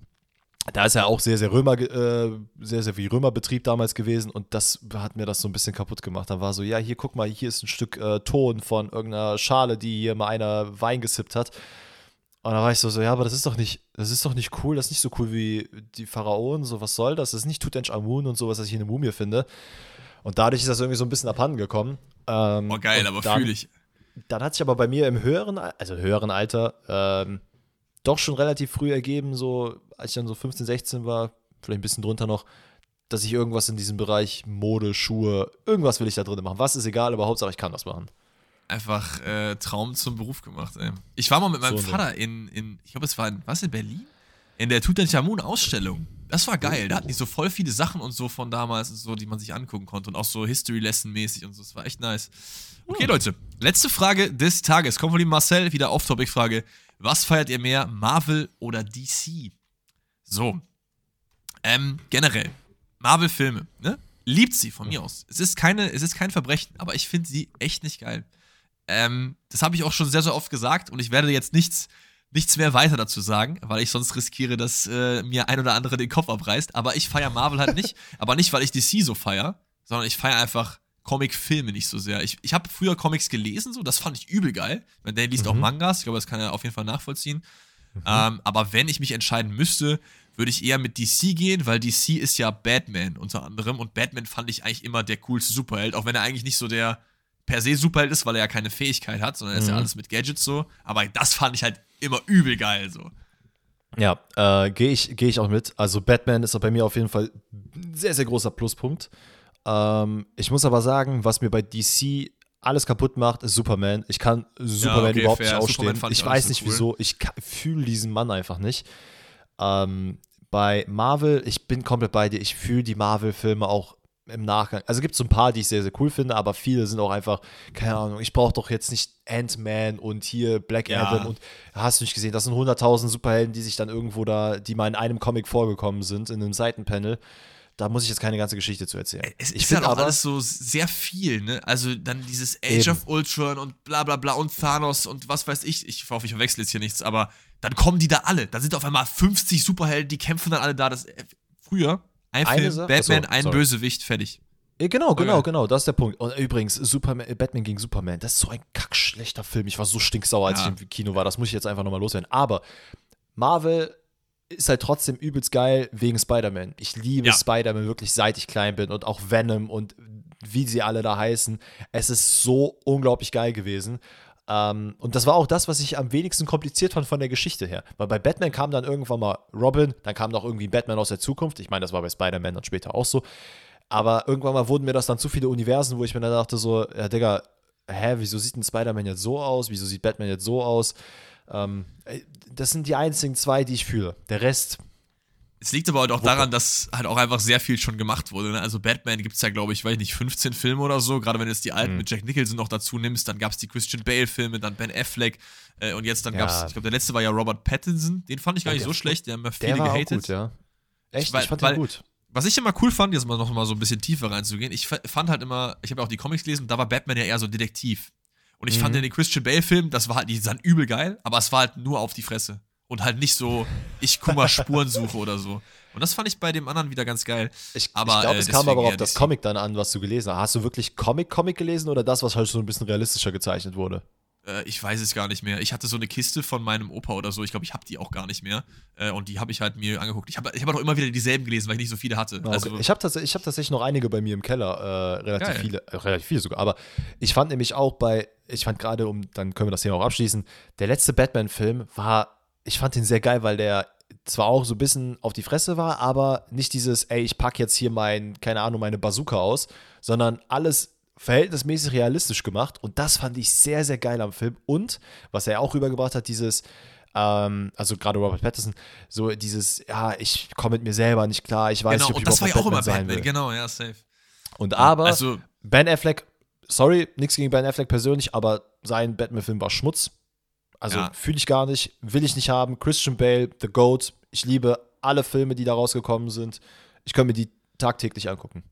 da ist ja auch sehr, sehr Römer, äh, sehr, sehr viel Römerbetrieb damals gewesen und das hat mir das so ein bisschen kaputt gemacht. Da war so, ja, hier guck mal, hier ist ein Stück äh, Ton von irgendeiner Schale, die hier mal einer Wein gesippt hat. Und da war ich so, so, ja, aber das ist doch nicht, das ist doch nicht cool, das ist nicht so cool wie die Pharaonen, so, was soll das? Das ist nicht Tutanchamun und sowas, was ich in der Mumie finde. Und dadurch ist das irgendwie so ein bisschen abhanden gekommen. Ähm, oh, geil, aber fühle ich. Dann hat sich aber bei mir im höheren, also höheren Alter, ähm, doch schon relativ früh ergeben, so als ich dann so 15, 16 war, vielleicht ein bisschen drunter noch, dass ich irgendwas in diesem Bereich Mode, Schuhe, irgendwas will ich da drin machen. Was ist egal, aber Hauptsache ich kann das machen. Einfach äh, Traum zum Beruf gemacht, ey. Ich war mal mit meinem so Vater in, in, ich glaube, es war in, was, in Berlin? In der Tutanchamun-Ausstellung. Das war geil. Da hatten die so voll viele Sachen und so von damals und so, die man sich angucken konnte und auch so History-Lesson-mäßig und so. Das war echt nice. Okay, Leute. Letzte Frage des Tages. Kommt von dem Marcel, wieder Off-Topic-Frage. Was feiert ihr mehr, Marvel oder DC? So. Ähm, generell. Marvel-Filme, ne? Liebt sie von mir aus. Es ist, keine, es ist kein Verbrechen, aber ich finde sie echt nicht geil. Ähm, das habe ich auch schon sehr, sehr oft gesagt und ich werde jetzt nichts, nichts mehr weiter dazu sagen, weil ich sonst riskiere, dass äh, mir ein oder andere den Kopf abreißt. Aber ich feiere Marvel halt nicht. aber nicht, weil ich DC so feiere, sondern ich feiere einfach Comic-Filme nicht so sehr. Ich, ich habe früher Comics gelesen, so, das fand ich übel geil. Der liest mhm. auch Mangas, ich glaube, das kann er auf jeden Fall nachvollziehen. Mhm. Ähm, aber wenn ich mich entscheiden müsste, würde ich eher mit DC gehen, weil DC ist ja Batman unter anderem und Batman fand ich eigentlich immer der coolste Superheld, auch wenn er eigentlich nicht so der per se Superheld ist, weil er ja keine Fähigkeit hat, sondern er ist ja mhm. alles mit Gadgets so. Aber das fand ich halt immer übel geil so. Ja, äh, gehe ich, geh ich auch mit. Also Batman ist bei mir auf jeden Fall ein sehr, sehr großer Pluspunkt. Ähm, ich muss aber sagen, was mir bei DC alles kaputt macht, ist Superman. Ich kann Superman ja, okay, überhaupt fair. nicht ausstehen. Ich, ich weiß nicht cool. wieso. Ich fühle diesen Mann einfach nicht. Ähm, bei Marvel, ich bin komplett bei dir. Ich fühle die Marvel-Filme auch im Nachgang. Also gibt es so ein paar, die ich sehr, sehr cool finde, aber viele sind auch einfach, keine Ahnung, ich brauche doch jetzt nicht Ant-Man und hier Black ja. Adam und hast du nicht gesehen, das sind 100.000 Superhelden, die sich dann irgendwo da, die mal in einem Comic vorgekommen sind, in einem Seitenpanel da muss ich jetzt keine ganze Geschichte zu erzählen. Es ich ist halt auch aber, alles so sehr viel, ne? Also dann dieses Age eben. of Ultron und bla bla bla und Thanos und was weiß ich. Ich hoffe, ich verwechsel jetzt hier nichts, aber dann kommen die da alle. Da sind auf einmal 50 Superhelden, die kämpfen dann alle da. Das, äh, früher, ein Film, Sache? Batman, Achso, ein sorry. Bösewicht, fertig. Genau, genau, okay. genau, das ist der Punkt. Und übrigens, Superman, äh, Batman gegen Superman, das ist so ein kackschlechter Film. Ich war so stinksauer, als ja. ich im Kino war. Das muss ich jetzt einfach nochmal loswerden. Aber Marvel ist halt trotzdem übelst geil wegen Spider-Man. Ich liebe ja. Spider-Man wirklich seit ich klein bin und auch Venom und wie sie alle da heißen. Es ist so unglaublich geil gewesen. Ähm, und das war auch das, was ich am wenigsten kompliziert fand von der Geschichte her. Weil bei Batman kam dann irgendwann mal Robin, dann kam noch irgendwie Batman aus der Zukunft. Ich meine, das war bei Spider-Man dann später auch so. Aber irgendwann mal wurden mir das dann zu viele Universen, wo ich mir dann dachte so, ja Digga, hä, wieso sieht ein Spider-Man jetzt so aus? Wieso sieht Batman jetzt so aus? Ähm, das sind die einzigen zwei, die ich fühle. Der Rest. Es liegt aber halt auch daran, dass halt auch einfach sehr viel schon gemacht wurde. Ne? Also Batman gibt es ja, glaube ich, weiß nicht, 15 Filme oder so. Gerade wenn du jetzt die alten mhm. mit Jack Nicholson noch dazu nimmst, dann gab es die Christian Bale-Filme, dann Ben Affleck äh, und jetzt dann ja. gab es, ich glaube, der letzte war ja Robert Pattinson. Den fand ich gar ja, nicht so schlecht, die haben ja viele der war gehatet. Auch gut, ja. Echt? Ich, ich fand weil, den gut. Was ich immer cool fand, jetzt mal noch mal so ein bisschen tiefer reinzugehen, ich fand halt immer, ich habe ja auch die Comics gelesen, da war Batman ja eher so Detektiv. Und ich mhm. fand den Christian Bale-Film, das war halt, die sahen übel geil, aber es war halt nur auf die Fresse. Und halt nicht so, ich guck mal Spuren suche oder so. Und das fand ich bei dem anderen wieder ganz geil. Ich, ich glaube, äh, es kam aber auf das Comic dann an, was du gelesen hast. Hast du wirklich Comic-Comic gelesen oder das, was halt so ein bisschen realistischer gezeichnet wurde? Äh, ich weiß es gar nicht mehr. Ich hatte so eine Kiste von meinem Opa oder so. Ich glaube, ich habe die auch gar nicht mehr. Äh, und die habe ich halt mir angeguckt. Ich habe ich hab auch immer wieder dieselben gelesen, weil ich nicht so viele hatte. Okay. Also, ich habe tats hab tatsächlich noch einige bei mir im Keller. Äh, relativ geil. viele. Äh, relativ viele sogar. Aber ich fand nämlich auch bei, ich fand gerade, um, dann können wir das Thema auch abschließen, der letzte Batman-Film war, ich fand den sehr geil, weil der zwar auch so ein bisschen auf die Fresse war, aber nicht dieses, ey, ich packe jetzt hier mein, keine Ahnung, meine Bazooka aus, sondern alles verhältnismäßig realistisch gemacht und das fand ich sehr, sehr geil am Film. Und was er auch rübergebracht hat, dieses, ähm, also gerade Robert Pattinson, so dieses, ja, ich komme mit mir selber nicht klar, ich weiß genau, nicht, ob ich das war ja auch immer Batman, will. genau, ja, safe. Und aber, also, Ben Affleck, sorry, nichts gegen Ben Affleck persönlich, aber sein Batman-Film war Schmutz. Also ja. fühle ich gar nicht, will ich nicht haben. Christian Bale, The Goat, ich liebe alle Filme, die da rausgekommen sind. Ich könnte mir die tagtäglich angucken.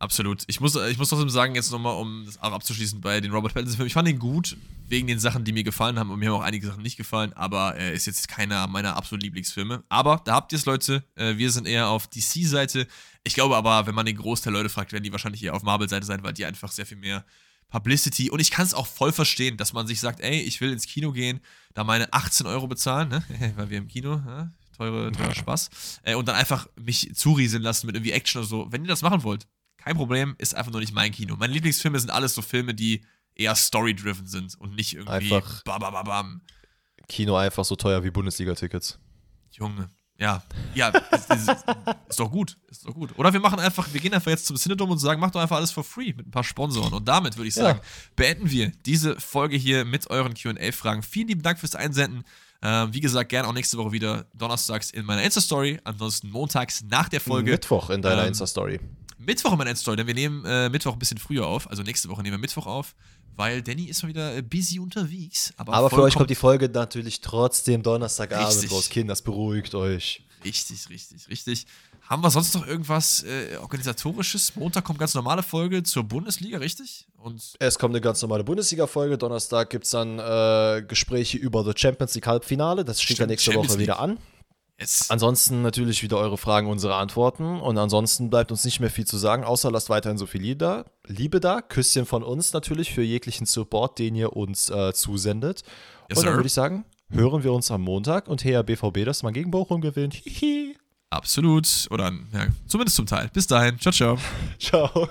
Absolut. Ich muss, ich muss trotzdem sagen, jetzt nochmal, um das auch abzuschließen, bei den Robert Pattinson-Filmen, ich fand ihn gut, wegen den Sachen, die mir gefallen haben. Und mir haben auch einige Sachen nicht gefallen, aber er ist jetzt keiner meiner absoluten Lieblingsfilme. Aber da habt ihr es, Leute. Äh, wir sind eher auf DC-Seite. Ich glaube aber, wenn man den Großteil Leute fragt, werden die wahrscheinlich eher auf Marvel-Seite sein, weil die einfach sehr viel mehr Publicity. Und ich kann es auch voll verstehen, dass man sich sagt, ey, ich will ins Kino gehen, da meine 18 Euro bezahlen, ne? weil wir im Kino, ja? teure, teurer Spaß. Äh, und dann einfach mich zurieseln lassen mit irgendwie Action oder so. Wenn ihr das machen wollt, kein Problem, ist einfach nur nicht mein Kino. Meine Lieblingsfilme sind alles so Filme, die eher story-driven sind und nicht irgendwie einfach bam, bam, bam. Kino einfach so teuer wie Bundesliga-Tickets. Junge. Ja, ja, ist, ist, ist, doch gut, ist doch gut. Oder wir machen einfach, wir gehen einfach jetzt zum Cinedom und sagen, mach doch einfach alles for free mit ein paar Sponsoren. Und damit würde ich sagen, ja. beenden wir diese Folge hier mit euren Q&A-Fragen. Vielen lieben Dank fürs Einsenden. Ähm, wie gesagt, gerne auch nächste Woche wieder donnerstags in meiner Insta-Story, ansonsten montags nach der Folge. Mittwoch in deiner ähm, Insta-Story. Mittwoch in meiner Endstory, denn wir nehmen äh, Mittwoch ein bisschen früher auf. Also nächste Woche nehmen wir Mittwoch auf, weil Danny ist mal wieder äh, busy unterwegs. Aber, aber für euch kommt die Folge natürlich trotzdem Donnerstagabend richtig. raus. Kind, das beruhigt euch. Richtig, richtig, richtig. Haben wir sonst noch irgendwas äh, organisatorisches? Montag kommt ganz normale Folge zur Bundesliga, richtig? Und es kommt eine ganz normale Bundesliga-Folge. Donnerstag gibt es dann äh, Gespräche über das Champions League Halbfinale. Das steht ja nächste Champions Woche League. wieder an. Yes. Ansonsten natürlich wieder eure Fragen, unsere Antworten. Und ansonsten bleibt uns nicht mehr viel zu sagen, außer lasst weiterhin so viel Liebe da. Küsschen von uns natürlich für jeglichen Support, den ihr uns äh, zusendet. Yes, und dann würde ich sagen, hören wir uns am Montag und her BVB, dass man gegen Bochum gewinnt. Hihi. Absolut. Oder ja, zumindest zum Teil. Bis dahin. Ciao, ciao. ciao.